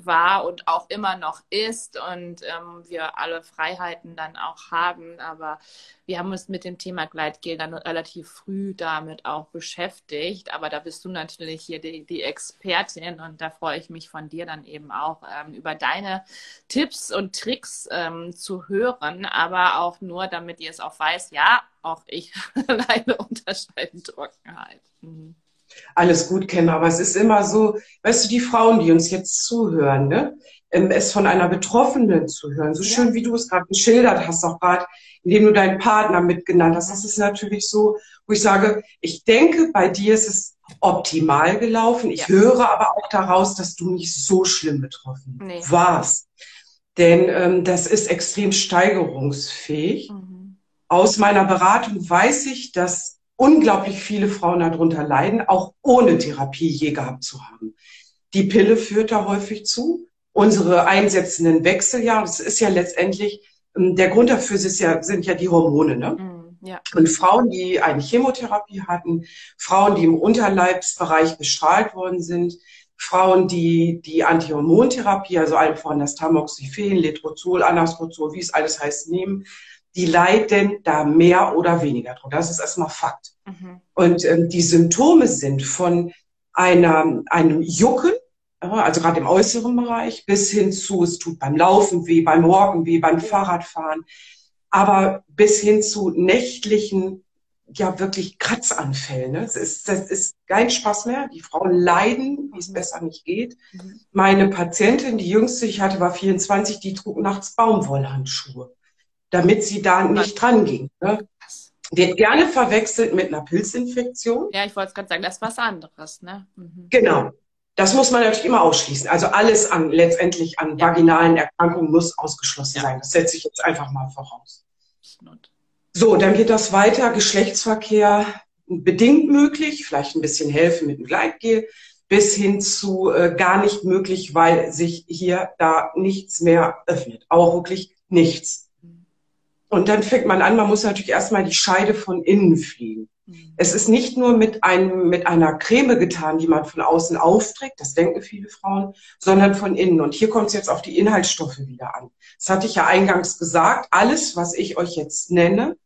war und auch immer noch ist und ähm, wir alle Freiheiten dann auch haben. Aber wir haben uns mit dem Thema Gleitgel dann relativ früh damit auch beschäftigt. Aber da bist du natürlich hier die, die Expertin und da freue ich mich von dir dann eben auch ähm, über deine Tipps und Tricks ähm, zu hören, aber auch nur, damit ihr es auch weiß, ja, auch ich [LAUGHS] leide unter Scheidentrockenheit. Mhm. Alles gut kennen, aber es ist immer so, weißt du, die Frauen, die uns jetzt zuhören, ne, ähm, es von einer Betroffenen zu hören, so schön wie du es gerade geschildert hast, auch gerade, indem du deinen Partner mitgenannt hast, das ist natürlich so, wo ich sage, ich denke, bei dir ist es optimal gelaufen. Ich Ja. höre aber auch daraus, dass du nicht so schlimm betroffen Nee. warst. Denn ähm, das ist extrem steigerungsfähig Mhm. aus meiner Beratung weiß ich, dass unglaublich viele Frauen darunter leiden, auch ohne Therapie je gehabt zu haben. Die Pille führt da häufig zu. Unsere einsetzenden Wechseljahre, das ist ja letztendlich, ähm, der Grund dafür ist ja, sind ja die Hormone. Ne? Mhm. Ja. Und Frauen, die eine Chemotherapie hatten, Frauen, die im Unterleibsbereich bestrahlt worden sind, Frauen, die die Antihormontherapie, also allen voran das Tamoxifen, Letrozol, Anastrozol, wie es alles heißt, nehmen, die leiden da mehr oder weniger drunter. Das ist erstmal Fakt. Mhm. Und ähm, die Symptome sind von einer, einem Jucken, also gerade im äußeren Bereich, bis hin zu, es tut beim Laufen weh, beim Walken weh, beim Fahrradfahren, aber bis hin zu nächtlichen, ja wirklich Kratzanfällen. Ne? Das, ist, das ist kein Spaß mehr. Die Frauen leiden, wie es besser nicht geht. Mhm. Meine Patientin, die jüngste, ich hatte, war 24, die trug nachts Baumwollhandschuhe, damit sie da nicht dran ging. Ne? Wird gerne verwechselt mit einer Pilzinfektion. Ja, ich wollte es gerade sagen, das ist was anderes, ne? Mhm. Genau. Das muss man natürlich immer ausschließen. Also alles an letztendlich an Ja. vaginalen Erkrankungen muss ausgeschlossen Ja. sein. Das setze ich jetzt einfach mal voraus. So, dann geht das weiter. Geschlechtsverkehr bedingt möglich, vielleicht ein bisschen helfen mit dem Gleitgel, bis hin zu äh, gar nicht möglich, weil sich hier da nichts mehr öffnet. Auch wirklich nichts. Und dann fängt man an, man muss natürlich erstmal die Scheide von innen fliegen. Mhm. Es ist nicht nur mit, einem, mit einer Creme getan, die man von außen aufträgt, das denken viele Frauen, sondern von innen. Und hier kommt es jetzt auf die Inhaltsstoffe wieder an. Das hatte ich ja eingangs gesagt. Alles, was ich euch jetzt nenne,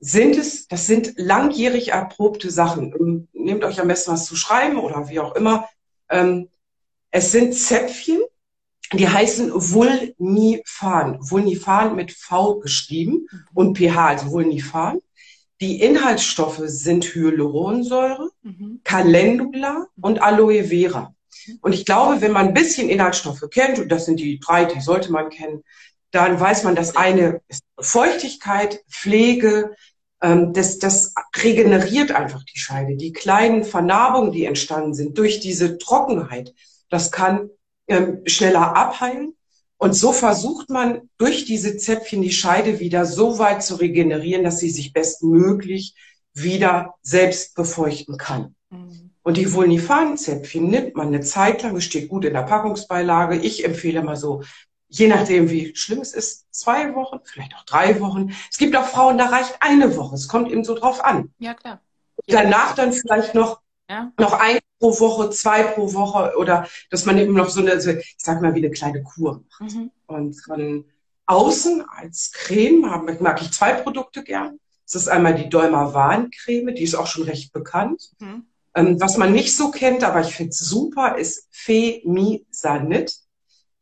sind es, das sind langjährig erprobte Sachen. Ähm, Nehmt euch am besten was zu schreiben oder wie auch immer. Ähm, es sind Zäpfchen, die heißen Vulnifan. Vulnifan mit V geschrieben und pH, also Vulnifan. Die Inhaltsstoffe sind Hyaluronsäure, Mhm. Calendula und Aloe Vera. Und ich glaube, wenn man ein bisschen Inhaltsstoffe kennt, und das sind die drei, die sollte man kennen, dann weiß man, dass eine Feuchtigkeit, Pflege, ähm, das, das regeneriert einfach die Scheide. Die kleinen Vernarbungen, die entstanden sind durch diese Trockenheit, das kann ähm, schneller abheilen. Und so versucht man durch diese Zäpfchen die Scheide wieder so weit zu regenerieren, dass sie sich bestmöglich wieder selbst befeuchten kann. Mhm. Und die Vulnifan-Zäpfchen nimmt man eine Zeit lang, es steht gut in der Packungsbeilage. Ich empfehle mal so, je nachdem, wie schlimm es ist, zwei Wochen, vielleicht auch drei Wochen. Es gibt auch Frauen, da reicht eine Woche. Es kommt eben so drauf an. Ja, klar. Danach dann vielleicht noch, Ja. noch ein pro Woche, zwei pro Woche oder dass man eben noch so eine, ich sag mal, wie eine kleine Kur macht. Mhm. Und von außen als Creme haben- mag ich zwei Produkte gern. Das ist einmal die Dolma-Warn-Creme, die ist auch schon recht bekannt. Mhm. Ähm, was man nicht so kennt, aber ich finde super, ist Femisanit.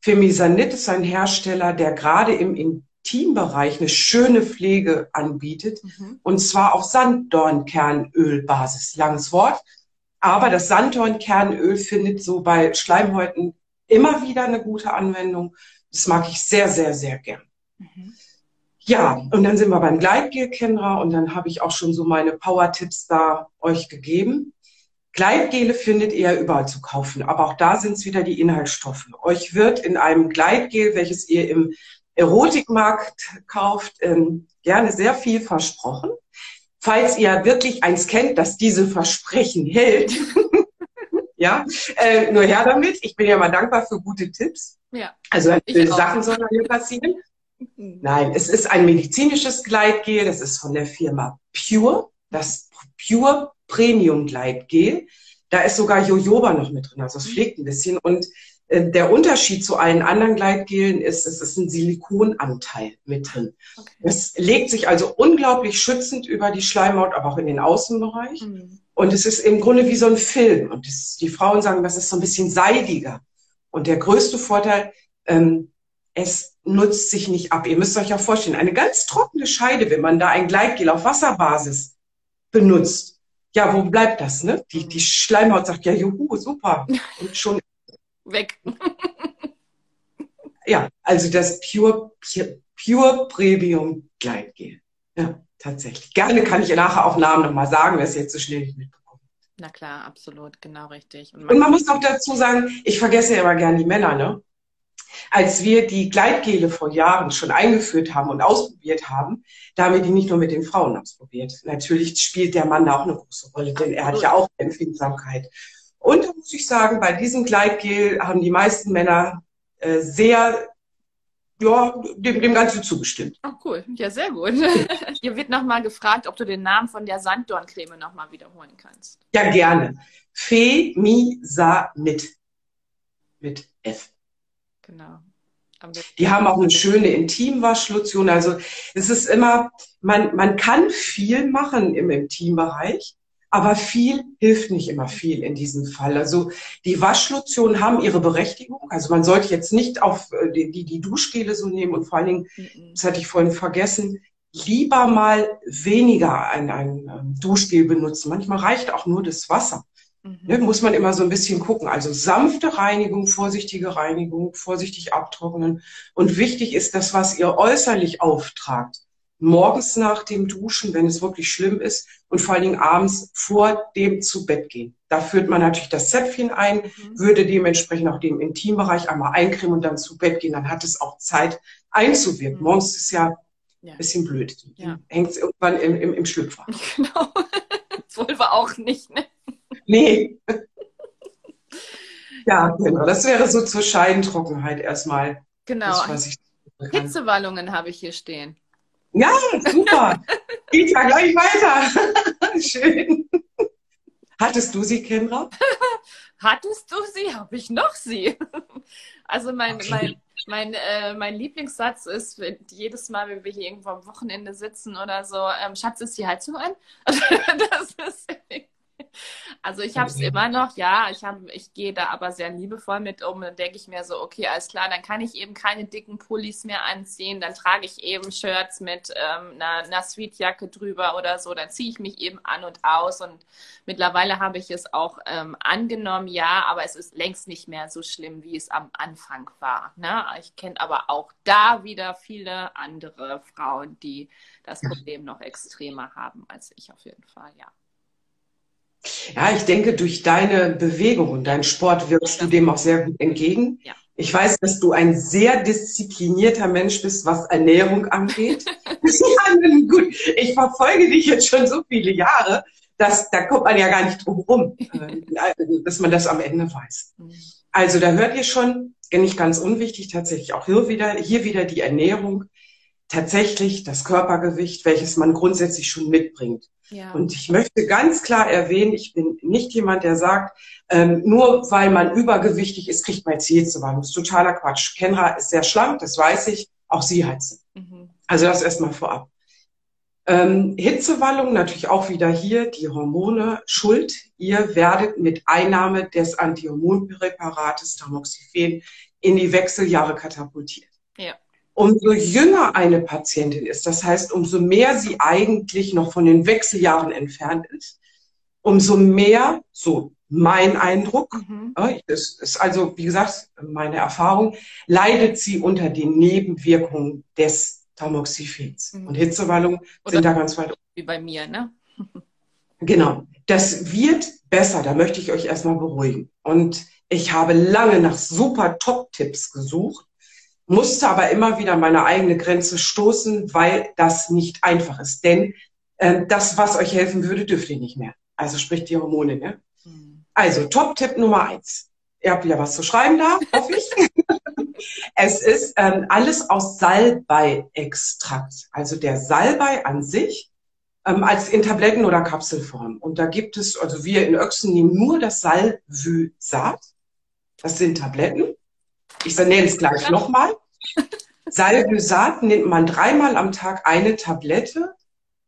Femisanit ist ein Hersteller, der gerade im Intimbereich eine schöne Pflege anbietet. Mhm. Und zwar auf Sanddornkernölbasis. Langes Wort. Aber das Sanddornkernöl findet so bei Schleimhäuten immer wieder eine gute Anwendung. Das mag ich sehr, sehr, sehr gern. Mhm. Ja, und dann sind wir beim Gleitgel-Kenner und dann habe ich auch schon so meine Power-Tipps da euch gegeben. Gleitgele findet ihr überall zu kaufen, aber auch da sind es wieder die Inhaltsstoffe. Euch wird in einem Gleitgel, welches ihr im Erotikmarkt kauft, ähm, gerne sehr viel versprochen. Falls ihr wirklich eins kennt, das diese Versprechen hält, [LAUGHS] ja, äh, nur her damit. Ich bin ja mal dankbar für gute Tipps. Ja. Also auch. Sachen sollen hier passieren. Mhm. Nein, es ist ein medizinisches Gleitgel. Das ist von der Firma Pure. Das Pure Premium Gleitgel. Da ist sogar Jojoba noch mit drin. Also es pflegt ein bisschen. Und der Unterschied zu allen anderen Gleitgelen ist, es ist ein Silikonanteil mit drin. Okay. Es legt sich also unglaublich schützend über die Schleimhaut, aber auch in den Außenbereich. Mhm. Und es ist im Grunde wie so ein Film. Und das, die Frauen sagen, das ist so ein bisschen seidiger. Und der größte Vorteil, ähm, es nutzt sich nicht ab. Ihr müsst euch ja vorstellen, eine ganz trockene Scheide, wenn man da ein Gleitgel auf Wasserbasis benutzt, ja, wo bleibt das, ne? Die, die Schleimhaut sagt, ja, juhu, super. [LAUGHS] Und schon, Weg. [LAUGHS] ja, also das Pure, Pure, Pure Premium Gleitgel. Ja, tatsächlich. Gerne kann ich nachher auch Namen nochmal sagen, wer es jetzt so schnell nicht mitbekommt. Na klar, absolut, genau richtig. Und Und man muss auch dazu sagen, ich vergesse ja immer gern die Männer, ne? Als wir die Gleitgele vor Jahren schon eingeführt haben und ausprobiert haben, da haben wir die nicht nur mit den Frauen ausprobiert. Natürlich spielt der Mann da auch eine große Rolle, denn er hat ja auch Empfindsamkeit. Und muss ich sagen, bei diesem Gleitgel haben die meisten Männer äh, sehr, ja, dem, dem Ganzen zugestimmt. Oh, cool. Ja, sehr gut. [LAUGHS] Hier wird nochmal gefragt, ob du den Namen von der Sanddorncreme nochmal wiederholen kannst. Ja, gerne. Femisanit. Mit F. Genau. Die haben auch eine schöne Intimwaschlotion. Also es ist immer, man, man kann viel machen im Intimbereich, aber viel hilft nicht immer viel in diesem Fall. Also die Waschlotionen haben ihre Berechtigung. Also man sollte jetzt nicht auf äh, die, die, die Duschgele so nehmen und vor allen Dingen, Mhm. das hatte ich vorhin vergessen, lieber mal weniger ein, ein ähm, Duschgel benutzen. Manchmal reicht auch nur das Wasser. Ne, Mhm. muss man immer so ein bisschen gucken. Also sanfte Reinigung, vorsichtige Reinigung, vorsichtig abtrocknen. Und wichtig ist das, was ihr äußerlich auftragt. Morgens nach dem Duschen, wenn es wirklich schlimm ist, und vor allen Dingen abends vor dem zu Bett gehen. Da führt man natürlich das Zäpfchen ein, Mhm. würde dementsprechend auch dem Intimbereich einmal eincremen und dann zu Bett gehen. Dann hat es auch Zeit einzuwirken. Mhm. Morgens ist ja Ja. ein bisschen blöd. Ja. Hängt es irgendwann im, im, im Schlüpfer. [LAUGHS] Genau. Das wollen wir auch nicht, ne? Nee. [LAUGHS] Ja, genau. Das wäre so zur Scheidentrockenheit erstmal Genau. das. Hitzewallungen habe ich hier stehen. Ja, super. [LAUGHS] Geht ja gleich weiter. [LAUGHS] Schön. Hattest du sie, Kendra? [LAUGHS] Hattest du sie? Habe ich noch sie? Also mein, mein, mein, äh, mein Lieblingssatz ist jedes Mal, wenn wir hier irgendwo am Wochenende sitzen oder so, ähm, Schatz, ist die Heizung an? das ist [LAUGHS] also ich habe es immer noch, ja, ich, hab, ich gehe da aber sehr liebevoll mit um. Dann denke ich mir so, okay, alles klar, dann kann ich eben keine dicken Pullis mehr anziehen. Dann trage ich eben Shirts mit ähm, einer, einer Sweetjacke drüber oder so. Dann ziehe ich mich eben an und aus. Und mittlerweile habe ich es auch ähm, angenommen, ja, aber es ist längst nicht mehr so schlimm, wie es am Anfang war. Ne? Ich kenne aber auch da wieder viele andere Frauen, die das Problem noch extremer haben als ich auf jeden Fall, ja. Ja, ich denke, durch deine Bewegung und deinen Sport wirkst du dem auch sehr gut entgegen. Ja. Ich weiß, dass du ein sehr disziplinierter Mensch bist, was Ernährung angeht. [LAUGHS] ja, gut, ich verfolge dich jetzt schon so viele Jahre, dass da kommt man ja gar nicht drum rum, äh, dass man das am Ende weiß. Mhm. Also da hört ihr schon, nicht ganz unwichtig tatsächlich auch hier wieder, hier wieder die Ernährung, tatsächlich das Körpergewicht, welches man grundsätzlich schon mitbringt. Ja. Und ich möchte ganz klar erwähnen, ich bin nicht jemand, der sagt, ähm, nur weil man übergewichtig ist, kriegt man jetzt Hitzewallung. Das ist totaler Quatsch. Kenra ist sehr schlank, das weiß ich. Auch sie hat sie. Mhm. Also das erstmal vorab. Ähm, Hitzewallung natürlich auch wieder hier die Hormone schuld. Ihr werdet mit Einnahme des Antihormonpräparates Tamoxifen in die Wechseljahre katapultiert. Ja umso jünger eine Patientin ist, das heißt, umso mehr sie eigentlich noch von den Wechseljahren entfernt ist, umso mehr, so mein Eindruck, mhm. das ist also, wie gesagt, meine Erfahrung, leidet sie unter den Nebenwirkungen des Tamoxifens. Mhm. Und Hitzewallungen sind da ganz weit. Wie bei mir, ne? [LAUGHS] genau. Das wird besser, da möchte ich euch erstmal beruhigen. Und ich habe lange nach super Top-Tipps gesucht musste aber immer wieder meine eigene Grenze stoßen, weil das nicht einfach ist. Denn äh, das, was euch helfen würde, dürft ihr nicht mehr. Also sprich die Hormone. Ne? Mhm. Also Top-Tipp Nummer eins. Ihr habt ja was zu schreiben da, hoffe ich. [LAUGHS] es ist ähm, alles aus Salbei-Extrakt. Also der Salbei an sich ähm, als in Tabletten- oder Kapselform. Und da gibt es, also wir in Öchsen nehmen nur das Salvysat. Das sind Tabletten. Ich nenne es gleich nochmal. Salbysat nimmt man dreimal am Tag eine Tablette.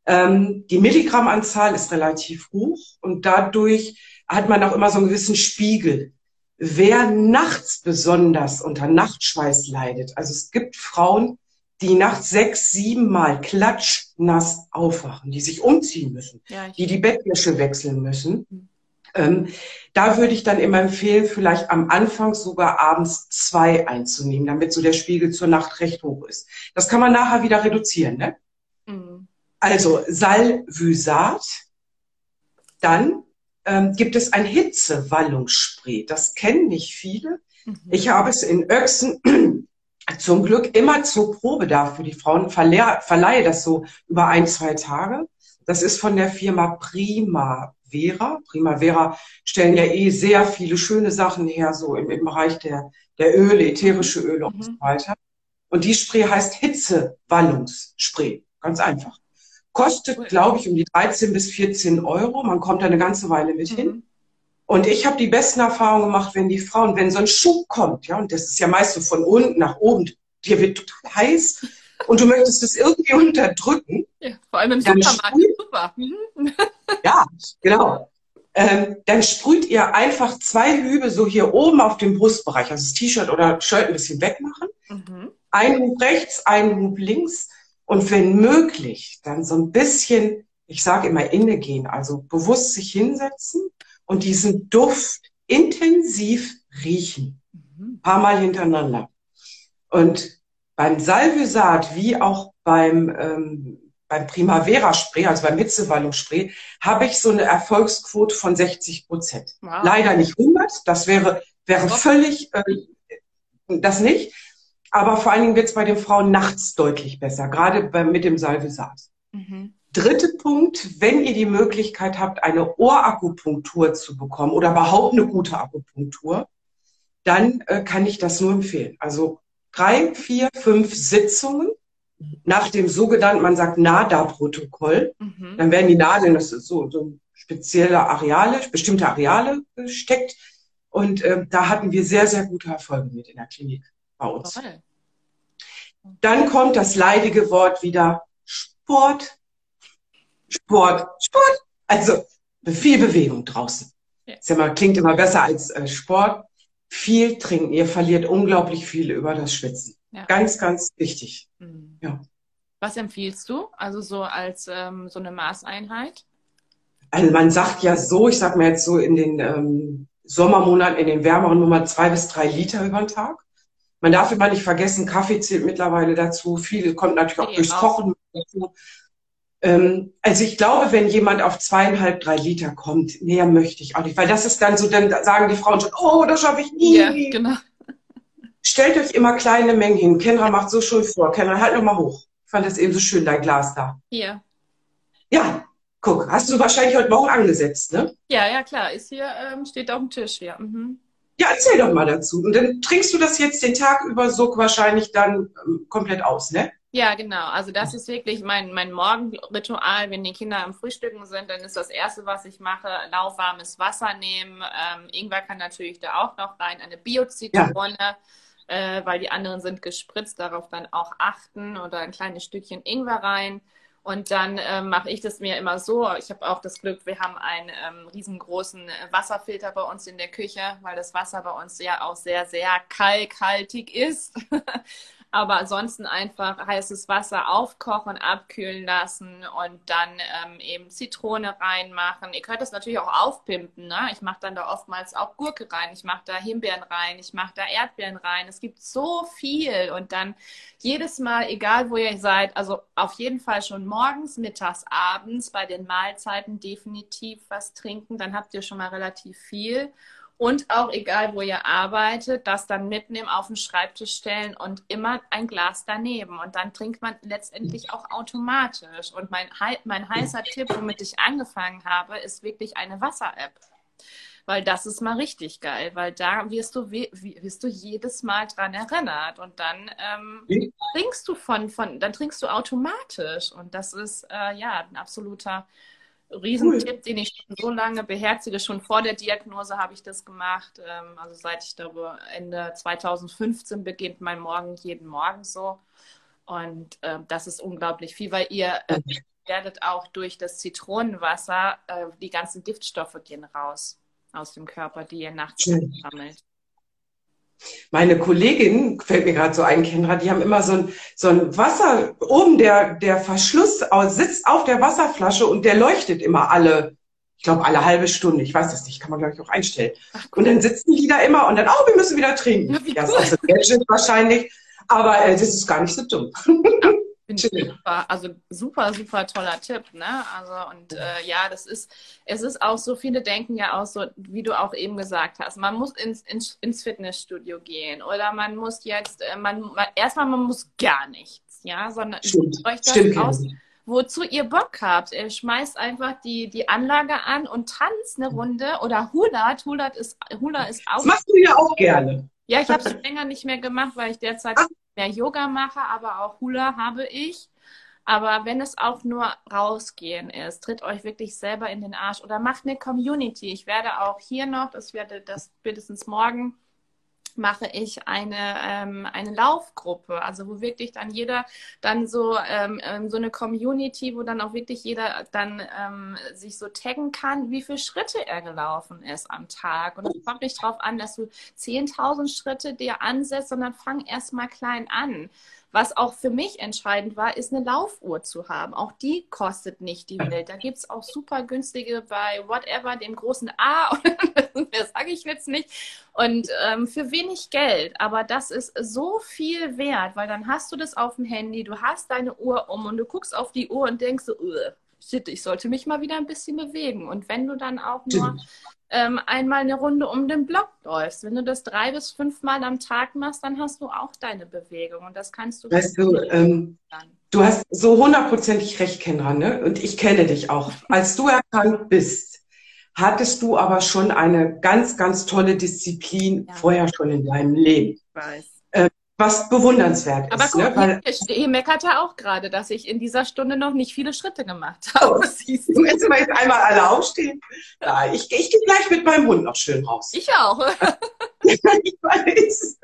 Ähm, die Milligrammanzahl ist relativ hoch und dadurch hat man auch immer so einen gewissen Spiegel. Wer nachts besonders unter Nachtschweiß leidet, also es gibt Frauen, die nachts sechs, sieben Mal klatschnass aufwachen, die sich umziehen müssen, ja, die die Bettwäsche wechseln müssen. Ähm, da würde ich dann immer empfehlen, vielleicht am Anfang sogar abends zwei einzunehmen, damit so der Spiegel zur Nacht recht hoch ist. Das kann man nachher wieder reduzieren. Ne? Mhm. Also Salvysat. Dann ähm, gibt es ein Hitzewallungsspray. Das kennen nicht viele. Mhm. Ich habe es in Öchsen [CLEARS THROAT] zum Glück immer zur Probe da für die Frauen, verleihe, verleihe das so über ein, zwei Tage. Das ist von der Firma Prima Primavera. Primavera stellen ja eh sehr viele schöne Sachen her, so im, im Bereich der, der Öle, ätherische Öle mhm. und so weiter. Und die Spray heißt Hitzewallungsspray. Ganz einfach. Kostet, glaube ich, um die 13 bis 14 Euro. Man kommt da eine ganze Weile mit mhm. hin. Und ich habe die besten Erfahrungen gemacht, wenn die Frauen, wenn so ein Schub kommt, ja, und das ist ja meist so von unten nach oben, dir wird total heiß und du möchtest es irgendwie [LAUGHS] unterdrücken. Ja, vor allem im Supermarkt. Super. Ja, genau. Ähm, dann sprüht ihr einfach zwei Hübe so hier oben auf dem Brustbereich, also das T-Shirt oder Shirt ein bisschen wegmachen. Mhm. Ein Hub rechts, ein Hub links und wenn möglich, dann so ein bisschen, ich sage immer inne gehen, also bewusst sich hinsetzen und diesen Duft intensiv riechen. Mhm. Ein paar Mal hintereinander. Und beim Salvysat wie auch beim ähm, beim Primavera-Spray, also beim Hitzewallungsspray, habe ich so eine Erfolgsquote von 60 Prozent. Wow. Leider nicht 100, das wäre, wäre völlig, äh, das nicht. Aber vor allen Dingen wird es bei den Frauen nachts deutlich besser, gerade bei, mit dem Salvisat. Mhm. Dritter Punkt, wenn ihr die Möglichkeit habt, eine Ohrakupunktur zu bekommen oder überhaupt eine gute Akupunktur, dann äh, kann ich das nur empfehlen. Also drei, vier, fünf Sitzungen nach dem sogenannten, man sagt NADA-Protokoll. Mhm. Dann werden die Nadeln, das ist so, so spezielle Areale, bestimmte Areale gesteckt. Und äh, da hatten wir sehr, sehr gute Erfolge mit in der Klinik bei uns. Toll. Dann kommt das leidige Wort wieder Sport. Sport, Sport. Also viel Bewegung draußen. Ja. Ja mal, klingt immer besser als äh, Sport. Viel trinken. Ihr verliert unglaublich viel über das Schwitzen. Ja. Ganz, ganz wichtig. Mhm. Ja. Was empfiehlst du? Also so als ähm, so eine Maßeinheit? Also man sagt ja so, ich sag mal jetzt so in den ähm, Sommermonaten, in den wärmeren Nummer zwei bis drei Liter über den Tag. Man darf immer nicht vergessen, Kaffee zählt mittlerweile dazu. Viel kommt natürlich auch Tee durchs. Kochen dazu. Ähm, also ich glaube, wenn jemand auf zweieinhalb, drei Liter kommt, mehr möchte ich auch nicht, weil das ist dann so, dann sagen die Frauen schon, oh, das schaffe ich nie. Ja, genau. Stellt euch immer kleine Mengen hin. Kendra macht so schön vor. Kendra, halt noch mal hoch. Ich fand das eben so schön, dein Glas da. Hier. Ja, guck, hast du wahrscheinlich heute Morgen angesetzt, ne? Ja, ja, klar. Ist hier, ähm, steht auf dem Tisch hier. Mhm. Ja, erzähl doch mal dazu. Und dann trinkst du das jetzt den Tag über so wahrscheinlich dann ähm, komplett aus, ne? Ja, genau. Also das ist wirklich mein, mein Morgenritual. Wenn die Kinder am Frühstücken sind, dann ist das Erste, was ich mache, lauwarmes Wasser nehmen. Ähm, Ingwer kann natürlich da auch noch rein. Eine Bio-Zitrone, äh, weil die anderen sind gespritzt. Darauf dann auch achten. Oder ein kleines Stückchen Ingwer rein. Und dann ähm, mache ich das mir immer so. Ich habe auch das Glück, wir haben einen ähm, riesengroßen äh, Wasserfilter bei uns in der Küche, weil das Wasser bei uns ja auch sehr, sehr kalkhaltig ist. [LAUGHS] Aber ansonsten einfach heißes Wasser aufkochen, abkühlen lassen und dann ähm, eben Zitrone reinmachen. Ihr könnt das natürlich auch aufpimpen. Ne? Ich mache dann da oftmals auch Gurke rein, ich mache da Himbeeren rein, ich mache da Erdbeeren rein. Es gibt so viel und dann jedes Mal, egal wo ihr seid, also auf jeden Fall schon morgens, mittags, abends bei den Mahlzeiten definitiv was trinken. Dann habt ihr schon mal relativ viel. Und auch egal, wo ihr arbeitet, das dann mitnehmen, auf den Schreibtisch stellen und immer ein Glas daneben. Und dann trinkt man letztendlich auch automatisch. Und mein, mein heißer Tipp, womit ich angefangen habe, ist wirklich eine Wasser-App. Weil das ist mal richtig geil, weil da wirst du, wirst du jedes Mal dran erinnert. Und dann ähm, trinkst du von, von, dann trinkst du automatisch. Und das ist äh, ja ein absoluter Riesentipp, den ich schon so lange beherzige. Schon vor der Diagnose habe ich das gemacht. Ähm, also seit ich darüber Ende 2015 beginnt mein Morgen jeden Morgen so. Und ähm, das ist unglaublich viel, weil ihr äh, werdet auch durch das Zitronenwasser, äh, die ganzen Giftstoffe gehen raus aus dem Körper, die ihr nachts sammelt. Meine Kollegin, fällt mir gerade so ein, Kendra, die haben immer so ein, so ein Wasser, oben der, der Verschluss sitzt auf der Wasserflasche und der leuchtet immer alle, ich glaube alle halbe Stunde, ich weiß das nicht, kann man glaube ich auch einstellen. Ach, Und dann sitzen die da immer und dann, oh, wir müssen wieder trinken. Ja, cool. das ist auch so Gadget wahrscheinlich, aber äh, das ist gar nicht so dumm. Finde ich super, also super, super toller Tipp, ne? Also und äh, ja, das ist, es ist auch so, viele denken ja auch so, wie du auch eben gesagt hast, man muss ins, ins, ins Fitnessstudio gehen oder man muss jetzt, äh, man, man erstmal man muss gar nichts, ja, sondern Stimmt, euch das stimmt. aus, wozu ihr Bock habt. Ihr schmeißt einfach die, die Anlage an und tanzt eine Runde oder Hulat. Hulat ist, Hula ist auch Das machst du ja auch gerne. ja, ich habe es länger nicht mehr gemacht, weil ich derzeit Ach. Mehr Yoga mache, aber auch Hula habe ich. Aber wenn es auch nur rausgehen ist, tritt euch wirklich selber in den Arsch oder macht eine Community. Ich werde auch hier noch, das werde das spätestens morgen, mache ich eine, ähm, eine Laufgruppe, also wo wirklich dann jeder dann so, ähm, ähm, so eine Community, wo dann auch wirklich jeder dann ähm, sich so taggen kann, wie viele Schritte er gelaufen ist am Tag. Und es kommt nicht darauf an, dass du 10.000 Schritte dir ansetzt, sondern fang erst mal klein an. Was auch für mich entscheidend war, ist eine Laufuhr zu haben. Auch die kostet nicht die Welt. Da gibt es auch super günstige bei whatever, dem großen A, [LAUGHS] das sage ich jetzt nicht. Und ähm, für wenig Geld. Aber das ist so viel wert, weil dann hast du das auf dem Handy, du hast deine Uhr um und du guckst auf die Uhr und denkst so, "Ugh, shit, ich sollte mich mal wieder ein bisschen bewegen. Und wenn du dann auch nur ähm, einmal eine Runde um den Block läufst, wenn du das drei bis fünf Mal am Tag machst, dann hast du auch deine Bewegung und das kannst du. Weißt du, ähm, du hast so hundertprozentig recht, Kendra, ne? Und ich kenne dich auch. [LAUGHS] Als du erkrankt bist, hattest du aber schon eine ganz, ganz tolle Disziplin Ja. vorher schon in deinem Leben. weiß. Was bewundernswert Aber ist. guck, Ne? Hier, hier meckert er auch gerade, dass ich in dieser Stunde noch nicht viele Schritte gemacht habe. [LAUGHS] Siehst du? müssen wir jetzt einmal alle aufstehen. Ja, ich ich gehe gleich mit meinem Hund noch schön raus. Ich auch. [LAUGHS] [LAUGHS] ich weiß.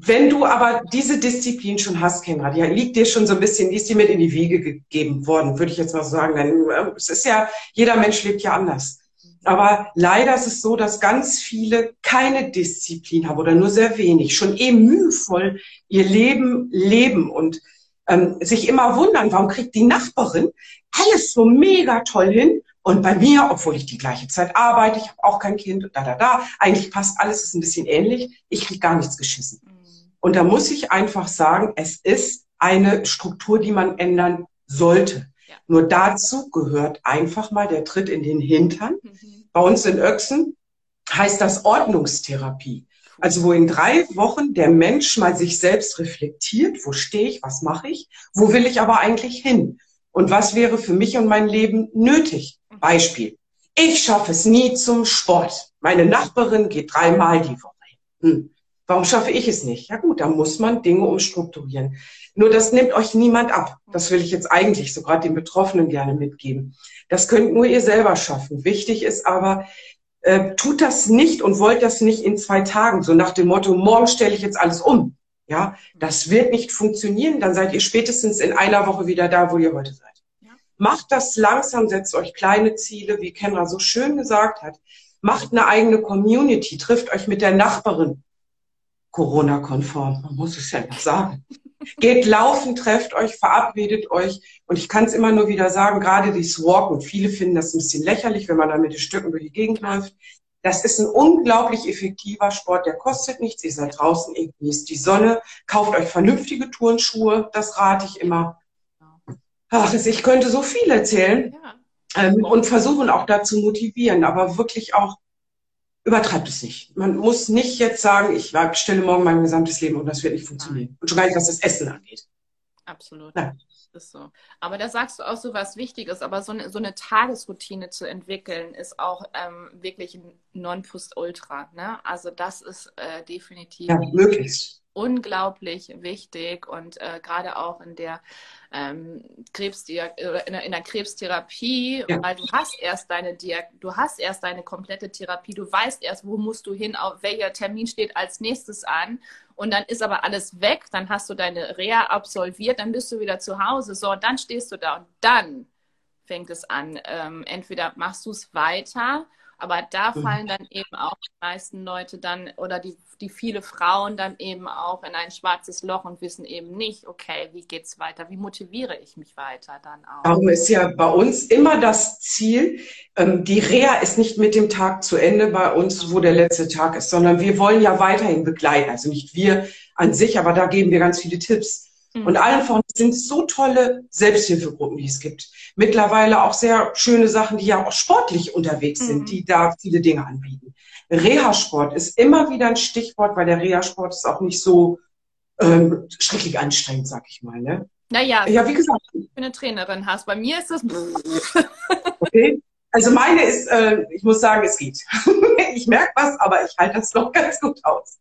Wenn du aber diese Disziplin schon hast, Kendra, die liegt dir schon so ein bisschen, die ist dir mit in die Wiege gegeben worden, würde ich jetzt mal sagen. Denn äh, es ist ja, jeder Mensch lebt ja anders. Aber leider ist es so, dass ganz viele keine Disziplin haben oder nur sehr wenig, schon eh mühevoll ihr Leben leben und ähm, sich immer wundern, warum kriegt die Nachbarin alles so mega toll hin und bei mir, obwohl ich die gleiche Zeit arbeite, ich habe auch kein Kind und da, da, da, eigentlich passt alles, ist ein bisschen ähnlich, ich krieg gar nichts geschissen. Und da muss ich einfach sagen, es ist eine Struktur, die man ändern sollte. Ja. Nur dazu gehört einfach mal der Tritt in den Hintern. Mhm. Bei uns in Öxen heißt das Ordnungstherapie. Also wo in drei Wochen der Mensch mal sich selbst reflektiert, wo stehe ich, was mache ich, wo will ich aber eigentlich hin und was wäre für mich und mein Leben nötig. Beispiel. Ich schaffe es nie zum Sport. Meine Nachbarin geht dreimal die Woche. Hm. Warum schaffe ich es nicht? Ja gut, da muss man Dinge umstrukturieren. Nur das nimmt euch niemand ab. Das will ich jetzt eigentlich so gerade den Betroffenen gerne mitgeben. Das könnt nur ihr selber schaffen. Wichtig ist aber, äh, tut das nicht und wollt das nicht in zwei Tagen, so nach dem Motto, morgen stelle ich jetzt alles um. Ja, das wird nicht funktionieren. Dann seid ihr spätestens in einer Woche wieder da, wo ihr heute seid. Ja. Macht das langsam, setzt euch kleine Ziele, wie Kenra so schön gesagt hat. Macht eine eigene Community, trifft euch mit der Nachbarin. Corona-konform, man muss es ja nicht sagen. Geht laufen, trefft euch, verabredet euch. Und ich kann es immer nur wieder sagen, gerade dieses Walken, viele finden das ein bisschen lächerlich, wenn man da mit den Stücken durch die Gegend läuft. Das ist ein unglaublich effektiver Sport, der kostet nichts. Ihr seid draußen, ihr genießt die Sonne, kauft euch vernünftige Turnschuhe, das rate ich immer. Ach, ich könnte so viel erzählen Ja. ähm, und versuchen auch dazu motivieren, aber wirklich auch übertreibt es nicht. Man muss nicht jetzt sagen, ich stelle morgen mein gesamtes Leben und das wird nicht funktionieren. Und schon gar nicht, was das Essen angeht. Absolut. Nein. Das ist so. Aber da sagst du auch so was Wichtiges, aber so eine, so eine Tagesroutine zu entwickeln, ist auch ähm, wirklich ein Nonplusultra. Ne? Also das ist äh, definitiv Ja, möglichst. Unglaublich wichtig und äh, gerade auch in der ähm, Krebsdia oder in der, in der Krebstherapie, Ja. weil du hast erst deine Diag du hast erst deine komplette Therapie, du weißt erst, wo musst du hin, auf welcher Termin steht als nächstes an und dann ist aber alles weg, dann hast du deine Reha absolviert, dann bist du wieder zu Hause, so und dann stehst du da und dann fängt es an. Ähm, entweder machst du es weiter, aber da fallen dann eben auch die meisten Leute dann oder die, die viele Frauen dann eben auch in ein schwarzes Loch und wissen eben nicht, okay, wie geht's weiter? Wie motiviere ich mich weiter dann auch? Darum ist ja bei uns immer das Ziel, ähm, die Reha ist nicht mit dem Tag zu Ende bei uns, wo der letzte Tag ist, sondern wir wollen ja weiterhin begleiten. Also nicht wir an sich, aber da geben wir ganz viele Tipps. Mhm. Und allen voran sind so tolle Selbsthilfegruppen, die es gibt. Mittlerweile auch sehr schöne Sachen, die ja auch sportlich unterwegs sind, Mhm. die da viele Dinge anbieten. Reha-Sport ist immer wieder ein Stichwort, weil der Reha-Sport ist auch nicht so ähm, schrecklich anstrengend, sag ich mal. Ne? Naja, Ja, wie gesagt, wenn du eine Trainerin hast. Bei mir ist das [LAUGHS] okay. Also meine ist, äh, ich muss sagen, es geht. [LAUGHS] ich merke was, aber ich halte das noch [LAUGHS] ganz gut aus.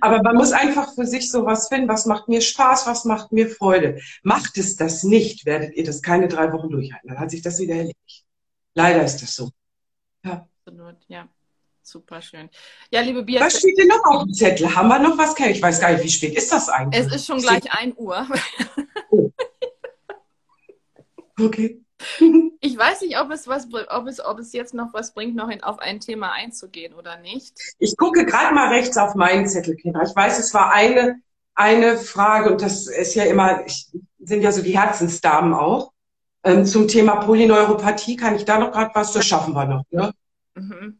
Aber man muss einfach für sich so was finden, was macht mir Spaß, was macht mir Freude. Macht es das nicht, werdet ihr das keine drei Wochen durchhalten. Dann hat sich das wieder erledigt. Leider ist das so. Ja. absolut, ja. Super schön. Ja, liebe Was Beatrice, steht denn noch auf dem Zettel? Haben wir noch was? Ich weiß gar nicht, wie spät ist das eigentlich? es ist schon gleich 1 Uhr. Okay. [LAUGHS] Ich weiß nicht, ob es was, ob es, ob es jetzt noch was bringt, noch in, auf ein Thema einzugehen oder nicht. Ich gucke gerade mal rechts auf meinen Zettel, Kinder. Ich weiß, es war eine, eine Frage und das ist ja immer, ich, sind ja so die Herzensdamen auch. Ähm, zum Thema Polyneuropathie kann ich da noch gerade was, das schaffen wir noch, ne? Mhm.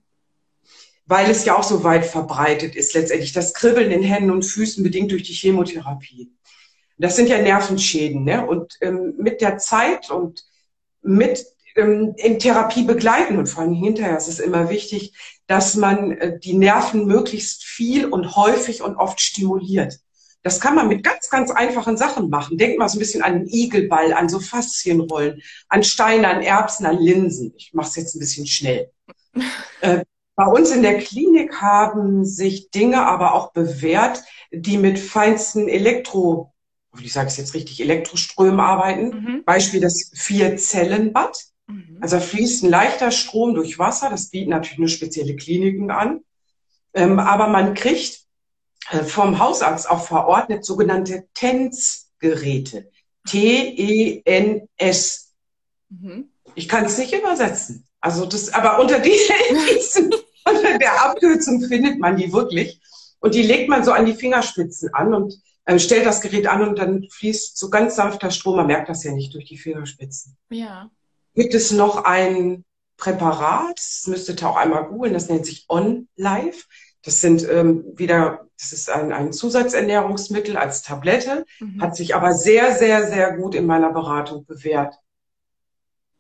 Weil es ja auch so weit verbreitet ist letztendlich. Das Kribbeln in Händen und Füßen bedingt durch die Chemotherapie. Das sind ja Nervenschäden, ne? Und ähm, mit der Zeit und mit ähm, in Therapie begleiten und vor allem hinterher ist es immer wichtig, dass man äh, die Nerven möglichst viel und häufig und oft stimuliert. Das kann man mit ganz, ganz einfachen Sachen machen. Denkt mal so ein bisschen an den Igelball, an so Faszienrollen, an Steine, an Erbsen, an Linsen. Ich mache es jetzt ein bisschen schnell. [LAUGHS] äh, Bei uns in der Klinik haben sich Dinge aber auch bewährt, die mit feinsten Elektro, ich sage es jetzt richtig, Elektroströmen arbeiten. Mhm. Beispiel das Vier-Zellen-Bad. Mhm. Also fließt ein leichter Strom durch Wasser. Das bieten natürlich nur spezielle Kliniken an. Ähm, aber man kriegt äh, vom Hausarzt auch verordnet sogenannte TENS-Geräte. T-E-N-S. Mhm. Ich kann es nicht übersetzen. Also das, aber unter, die, [LAUGHS] diesen, unter der Abkürzung findet man die wirklich. Und die legt man so an die Fingerspitzen an und äh, stellt das Gerät an und dann fließt so ganz sanfter Strom. Man merkt das ja nicht durch die Fingerspitzen. Ja. Gibt es noch ein Präparat, das müsstet ihr auch einmal googeln, das nennt sich OnLife. Das sind ähm, wieder, das ist ein, ein Zusatzernährungsmittel als Tablette, Mhm. hat sich aber sehr, sehr, sehr gut in meiner Beratung bewährt.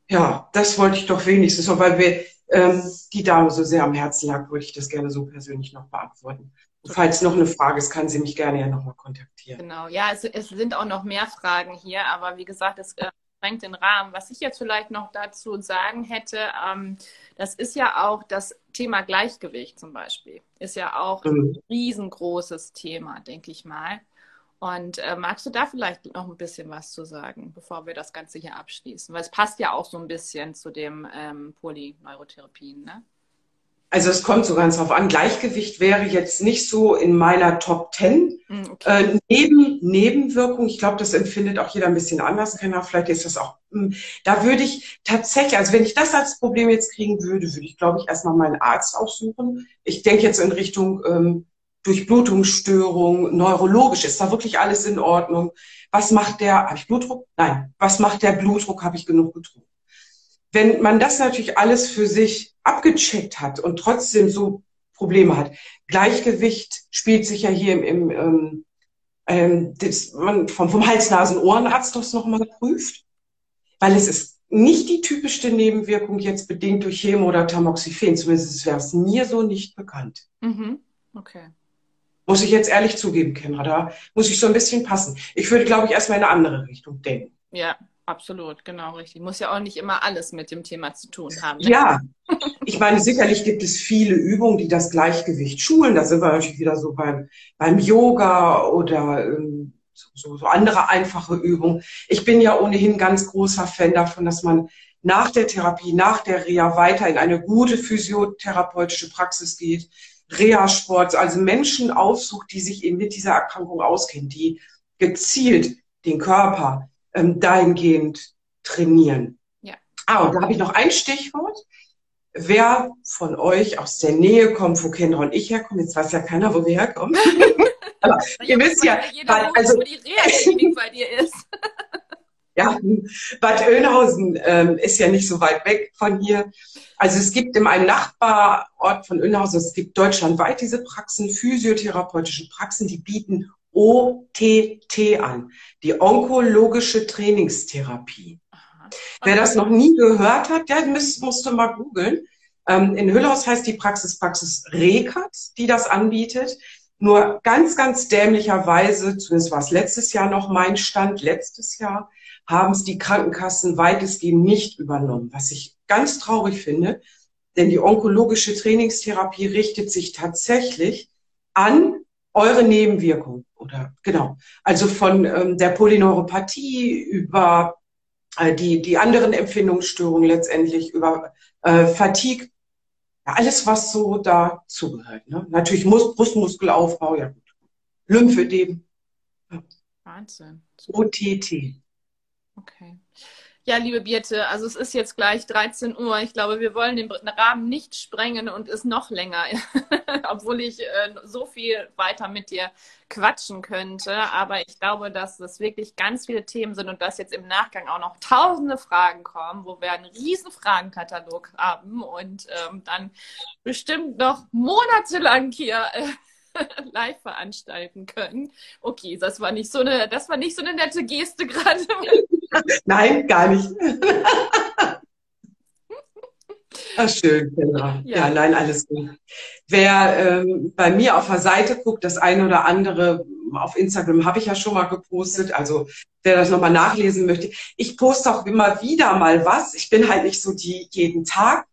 Ja, das wollte ich doch wenigstens, weil wir ähm, die Dame so sehr am Herzen lag, wollte ich das gerne so persönlich noch beantworten. Falls noch eine Frage ist, kann sie mich gerne ja nochmal kontaktieren. Genau, ja, es, es sind auch noch mehr Fragen hier, aber wie gesagt, es äh, sprengt den Rahmen. Was ich jetzt vielleicht noch dazu sagen hätte, ähm, das ist ja auch das Thema Gleichgewicht zum Beispiel, ist ja auch ein Mhm. riesengroßes Thema, denke ich mal. Und äh, magst du da vielleicht noch ein bisschen was zu sagen, bevor wir das Ganze hier abschließen? Weil es passt ja auch so ein bisschen zu dem ähm, Polyneurotherapien, ne? Also es kommt so ganz drauf an. Gleichgewicht wäre jetzt nicht so in meiner Top Ten. Mm, Okay. Äh, neben, Nebenwirkung, ich glaube, das empfindet auch jeder ein bisschen anders. Kenner. Vielleicht ist das auch, hm, da würde ich tatsächlich, also wenn ich das als Problem jetzt kriegen würde, würde ich, glaube ich, erstmal meinen Arzt aufsuchen. Ich denke jetzt in Richtung ähm, Durchblutungsstörung, neurologisch, ist da wirklich alles in Ordnung? Was macht der, habe ich Blutdruck? Nein. Was macht der Blutdruck? Habe ich genug getrunken? Wenn man das natürlich alles für sich abgecheckt hat und trotzdem so Probleme hat, Gleichgewicht spielt sich ja hier im, im ähm, ähm, das, man vom, vom Hals-Nasen-Ohrenarzt das nochmal prüft, weil es ist nicht die typischste Nebenwirkung jetzt bedingt durch Chemo oder Tamoxifen, zumindest wäre es mir so nicht bekannt. Mhm. Okay. Muss ich jetzt ehrlich zugeben, Kendra, da muss ich so ein bisschen passen. Ich würde, glaube ich, erstmal in eine andere Richtung denken. Ja, absolut, genau richtig. Muss ja auch nicht immer alles mit dem Thema zu tun haben. ne? Ja, ich meine, sicherlich gibt es viele Übungen, die das Gleichgewicht schulen. Da sind wir natürlich wieder so beim, beim Yoga oder ähm, so, so andere einfache Übungen. Ich bin ja ohnehin ganz großer Fan davon, dass man nach der Therapie, nach der Reha weiter in eine gute physiotherapeutische Praxis geht, Reha-Sport, also Menschen aufsucht, die sich eben mit dieser Erkrankung auskennen, die gezielt den Körper ähm, dahingehend trainieren. Ja. Ah, und da habe ich noch ein Stichwort. Wer von euch aus der Nähe kommt, wo Kendra und ich herkommen, jetzt weiß ja keiner, wo wir herkommen. [LAUGHS] Aber ihr wisst ja, weil- wo, also- wo die Reha-Klinik bei dir ist. [LAUGHS] Ja, Bad Oeynhausen ähm, ist ja nicht so weit weg von hier. Also es gibt in einem Nachbarort von Oeynhausen, es gibt deutschlandweit diese Praxen, physiotherapeutische Praxen, die bieten OTT an, die onkologische Trainingstherapie. Aha. Wer das noch nie gehört hat, der müsst, musste mal googeln. Ähm, in Hüllhaus heißt die Praxis Praxis Rekat, die das anbietet. Nur ganz, ganz dämlicherweise, zumindest war es letztes Jahr noch mein Stand, letztes Jahr, haben es die Krankenkassen weitestgehend nicht übernommen, was ich ganz traurig finde. Denn die onkologische Trainingstherapie richtet sich tatsächlich an eure Nebenwirkungen. Oder genau. Also von ähm, der Polyneuropathie über äh, die, die anderen Empfindungsstörungen letztendlich, über äh, Fatigue, ja, alles, was so dazugehört. Ne? Natürlich Mus Brustmuskelaufbau, ja gut. Lymphödem, Wahnsinn. OTT. Okay. Ja, liebe Birte, also es ist jetzt gleich 13 Uhr. Ich glaube, wir wollen den Rahmen nicht sprengen und es noch länger, [LAUGHS] obwohl ich äh, so viel weiter mit dir quatschen könnte. Aber ich glaube, dass das wirklich ganz viele Themen sind und dass jetzt im Nachgang auch noch tausende Fragen kommen, wo wir einen riesen Fragenkatalog haben und ähm, dann bestimmt noch monatelang hier äh, [LAUGHS] live veranstalten können. Okay, das war nicht so eine, das war nicht so eine nette Geste [LAUGHS] gerade. [LAUGHS] Nein, gar nicht. [LAUGHS] Ach, schön, Kendra. Ja. Ja, nein, alles gut. Wer ähm, bei mir auf der Seite guckt, das eine oder andere auf Instagram habe ich ja schon mal gepostet. Also wer das nochmal nachlesen möchte. Ich poste auch immer wieder mal was. Ich bin halt nicht so die jeden Tag.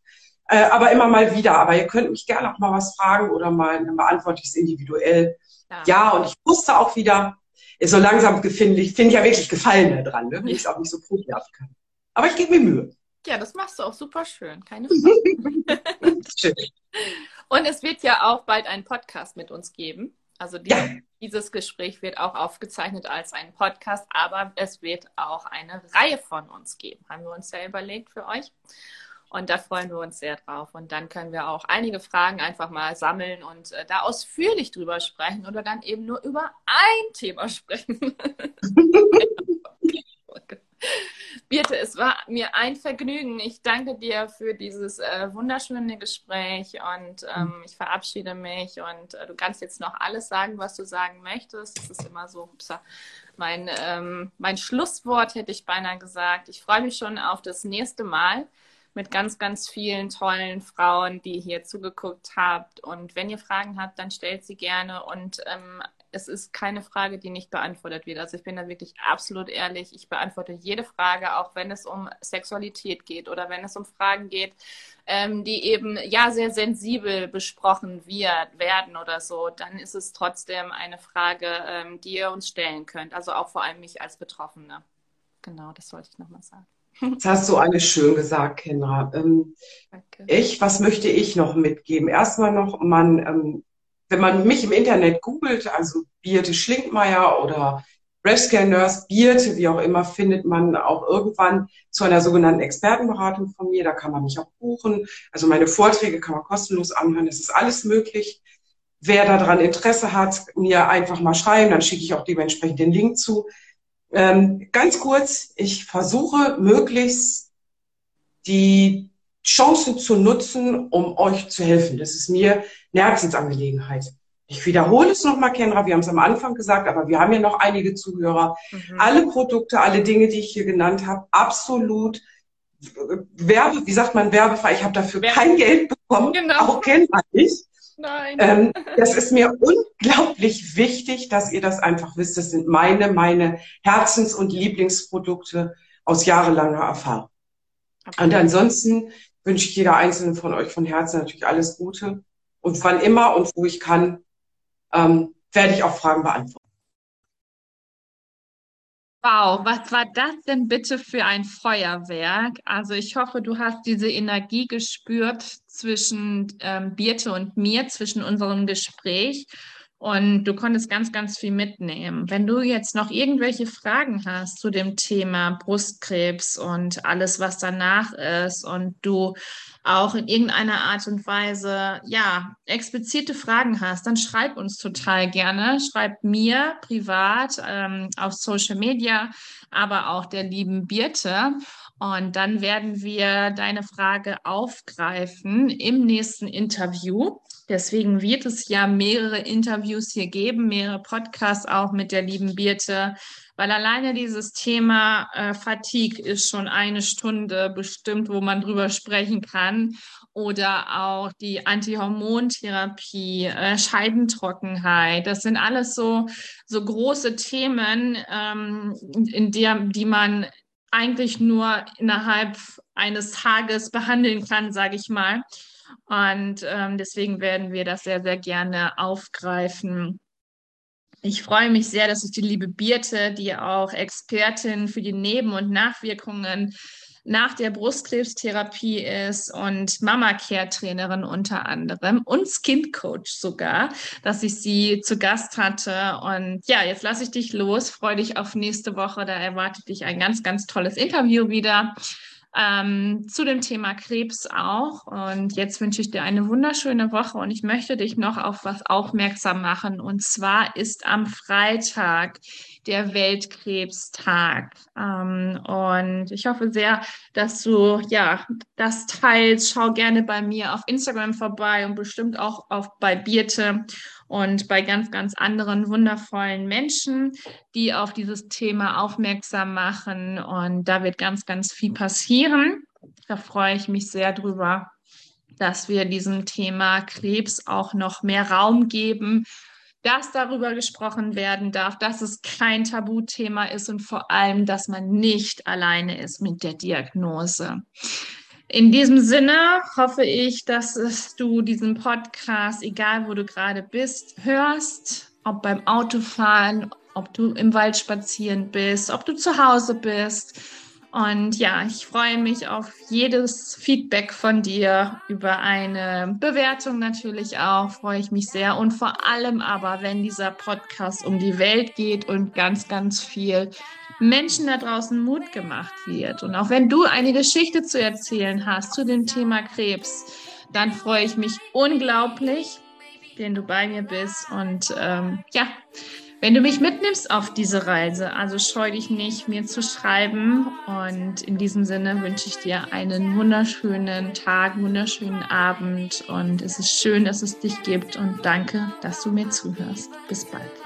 Äh, aber immer mal wieder. Aber ihr könnt mich gerne auch mal was fragen oder mal, dann beantworte ich es individuell. Ja. ja, und ich wusste auch wieder, so langsam finde ich, finde ich ja wirklich Gefallen daran, ne? wenn ich es auch nicht so probihaft kann. Aber ich gebe mir Mühe. Ja, das machst du auch super schön, keine [LAUGHS] Frage. schön. Und es wird ja auch bald einen Podcast mit uns geben. Also die, ja. dieses Gespräch wird auch aufgezeichnet als ein Podcast, aber es wird auch eine Reihe von uns geben, haben wir uns ja überlegt für euch. Und da freuen wir uns sehr drauf. Und dann können wir auch einige Fragen einfach mal sammeln und äh, da ausführlich drüber sprechen oder dann eben nur über ein Thema sprechen. [LAUGHS] Birte, es war mir ein Vergnügen. Ich danke dir für dieses äh, wunderschöne Gespräch und ähm, ich verabschiede mich und äh, du kannst jetzt noch alles sagen, was du sagen möchtest. Das ist immer so upsa, mein, ähm, mein Schlusswort, hätte ich beinahe gesagt. Ich freue mich schon auf das nächste Mal mit ganz, ganz vielen tollen Frauen, die hier zugeguckt habt. Und wenn ihr Fragen habt, dann stellt sie gerne. Und ähm, es ist keine Frage, die nicht beantwortet wird. Also ich bin da wirklich absolut ehrlich. Ich beantworte jede Frage, auch wenn es um Sexualität geht oder wenn es um Fragen geht, ähm, die eben ja sehr sensibel besprochen wird, werden oder so. Dann ist es trotzdem eine Frage, ähm, die ihr uns stellen könnt. Also auch vor allem mich als Betroffene. Genau, das wollte ich nochmal sagen. Das hast du alles schön gesagt, Kendra. Ähm, ich, was möchte ich noch mitgeben? Erstmal noch, man, ähm, wenn man mich im Internet googelt, also Birte Schlinkmeier oder Rescue Nurse Birte, wie auch immer, findet man auch irgendwann zu einer sogenannten Expertenberatung von mir. Da kann man mich auch buchen. Also meine Vorträge kann man kostenlos anhören. Das ist alles möglich. Wer daran Interesse hat, mir einfach mal schreiben, dann schicke ich auch dementsprechend den Link zu. Ähm, ganz kurz, ich versuche möglichst die Chancen zu nutzen, um euch zu helfen. Das ist mir eine Herzensangelegenheit. Ich wiederhole es nochmal, Kendra, wir haben es am Anfang gesagt, aber wir haben ja noch einige Zuhörer. Mhm. Alle Produkte, alle Dinge, die ich hier genannt habe, absolut Werbe, wie sagt man, werbefrei. Ich habe dafür Werbe. kein Geld bekommen, genau. auch Kendra nicht. Nein. Ähm, das ist mir unglaublich wichtig, dass ihr das einfach wisst. Das sind meine, meine Herzens- und Lieblingsprodukte aus jahrelanger Erfahrung. Okay. Und ansonsten wünsche ich jeder einzelnen von euch von Herzen natürlich alles Gute. Und wann immer und wo ich kann, ähm, werde ich auch Fragen beantworten. Wow, was war das denn bitte für ein Feuerwerk? Also ich hoffe, du hast diese Energie gespürt zwischen ähm, Birte und mir, zwischen unserem Gespräch. Und du konntest ganz, ganz viel mitnehmen. Wenn du jetzt noch irgendwelche Fragen hast zu dem Thema Brustkrebs und alles, was danach ist, und du auch in irgendeiner Art und Weise, ja, explizite Fragen hast, dann schreib uns total gerne. Schreib mir privat ähm, auf Social Media, aber auch der lieben Birte. Und dann werden wir deine Frage aufgreifen im nächsten Interview. Deswegen wird es ja mehrere Interviews hier geben, mehrere Podcasts auch mit der lieben Birte, weil alleine dieses Thema äh, Fatigue ist schon eine Stunde bestimmt, wo man drüber sprechen kann. Oder auch die Antihormontherapie, äh, Scheidentrockenheit. Das sind alles so, so große Themen, ähm, in der, die man eigentlich nur innerhalb eines Tages behandeln kann, sage ich mal. Und ähm, deswegen werden wir das sehr, sehr gerne aufgreifen. Ich freue mich sehr, dass ich die liebe Birte, die auch Expertin für die Neben- und Nachwirkungen nach der Brustkrebstherapie ist und Mama-Care-Trainerin unter anderem und Skin-Coach sogar, dass ich sie zu Gast hatte. Und ja, jetzt lasse ich dich los. Freue dich auf nächste Woche. Da erwartet dich ein ganz, ganz tolles Interview wieder ähm, zu dem Thema Krebs auch. Und jetzt wünsche ich dir eine wunderschöne Woche und ich möchte dich noch auf was aufmerksam machen. Und zwar ist am Freitag der Weltkrebstag. Ähm, und ich hoffe sehr, dass du ja das teilst. Schau gerne bei mir auf Instagram vorbei und bestimmt auch auf bei Birte und bei ganz, ganz anderen wundervollen Menschen, die auf dieses Thema aufmerksam machen. Und da wird ganz, ganz viel passieren. Da freue ich mich sehr drüber, dass wir diesem Thema Krebs auch noch mehr Raum geben, dass darüber gesprochen werden darf, dass es kein Tabuthema ist und vor allem, dass man nicht alleine ist mit der Diagnose. In diesem Sinne hoffe ich, dass du diesen Podcast, egal wo du gerade bist, hörst, ob beim Autofahren, ob du im Wald spazieren bist, ob du zu Hause bist. Und ja, ich freue mich auf jedes Feedback von dir über eine Bewertung natürlich auch, freue ich mich sehr. Und vor allem aber, wenn dieser Podcast um die Welt geht und ganz, ganz viel Menschen da draußen Mut gemacht wird. Und auch wenn du eine Geschichte zu erzählen hast zu dem Thema Krebs, dann freue ich mich unglaublich, wenn du bei mir bist. Und ähm, ja, wenn du mich mitnimmst auf diese Reise, also scheu dich nicht, mir zu schreiben. Und in diesem Sinne wünsche ich dir einen wunderschönen Tag, wunderschönen Abend. Und es ist schön, dass es dich gibt. Und danke, dass du mir zuhörst. Bis bald.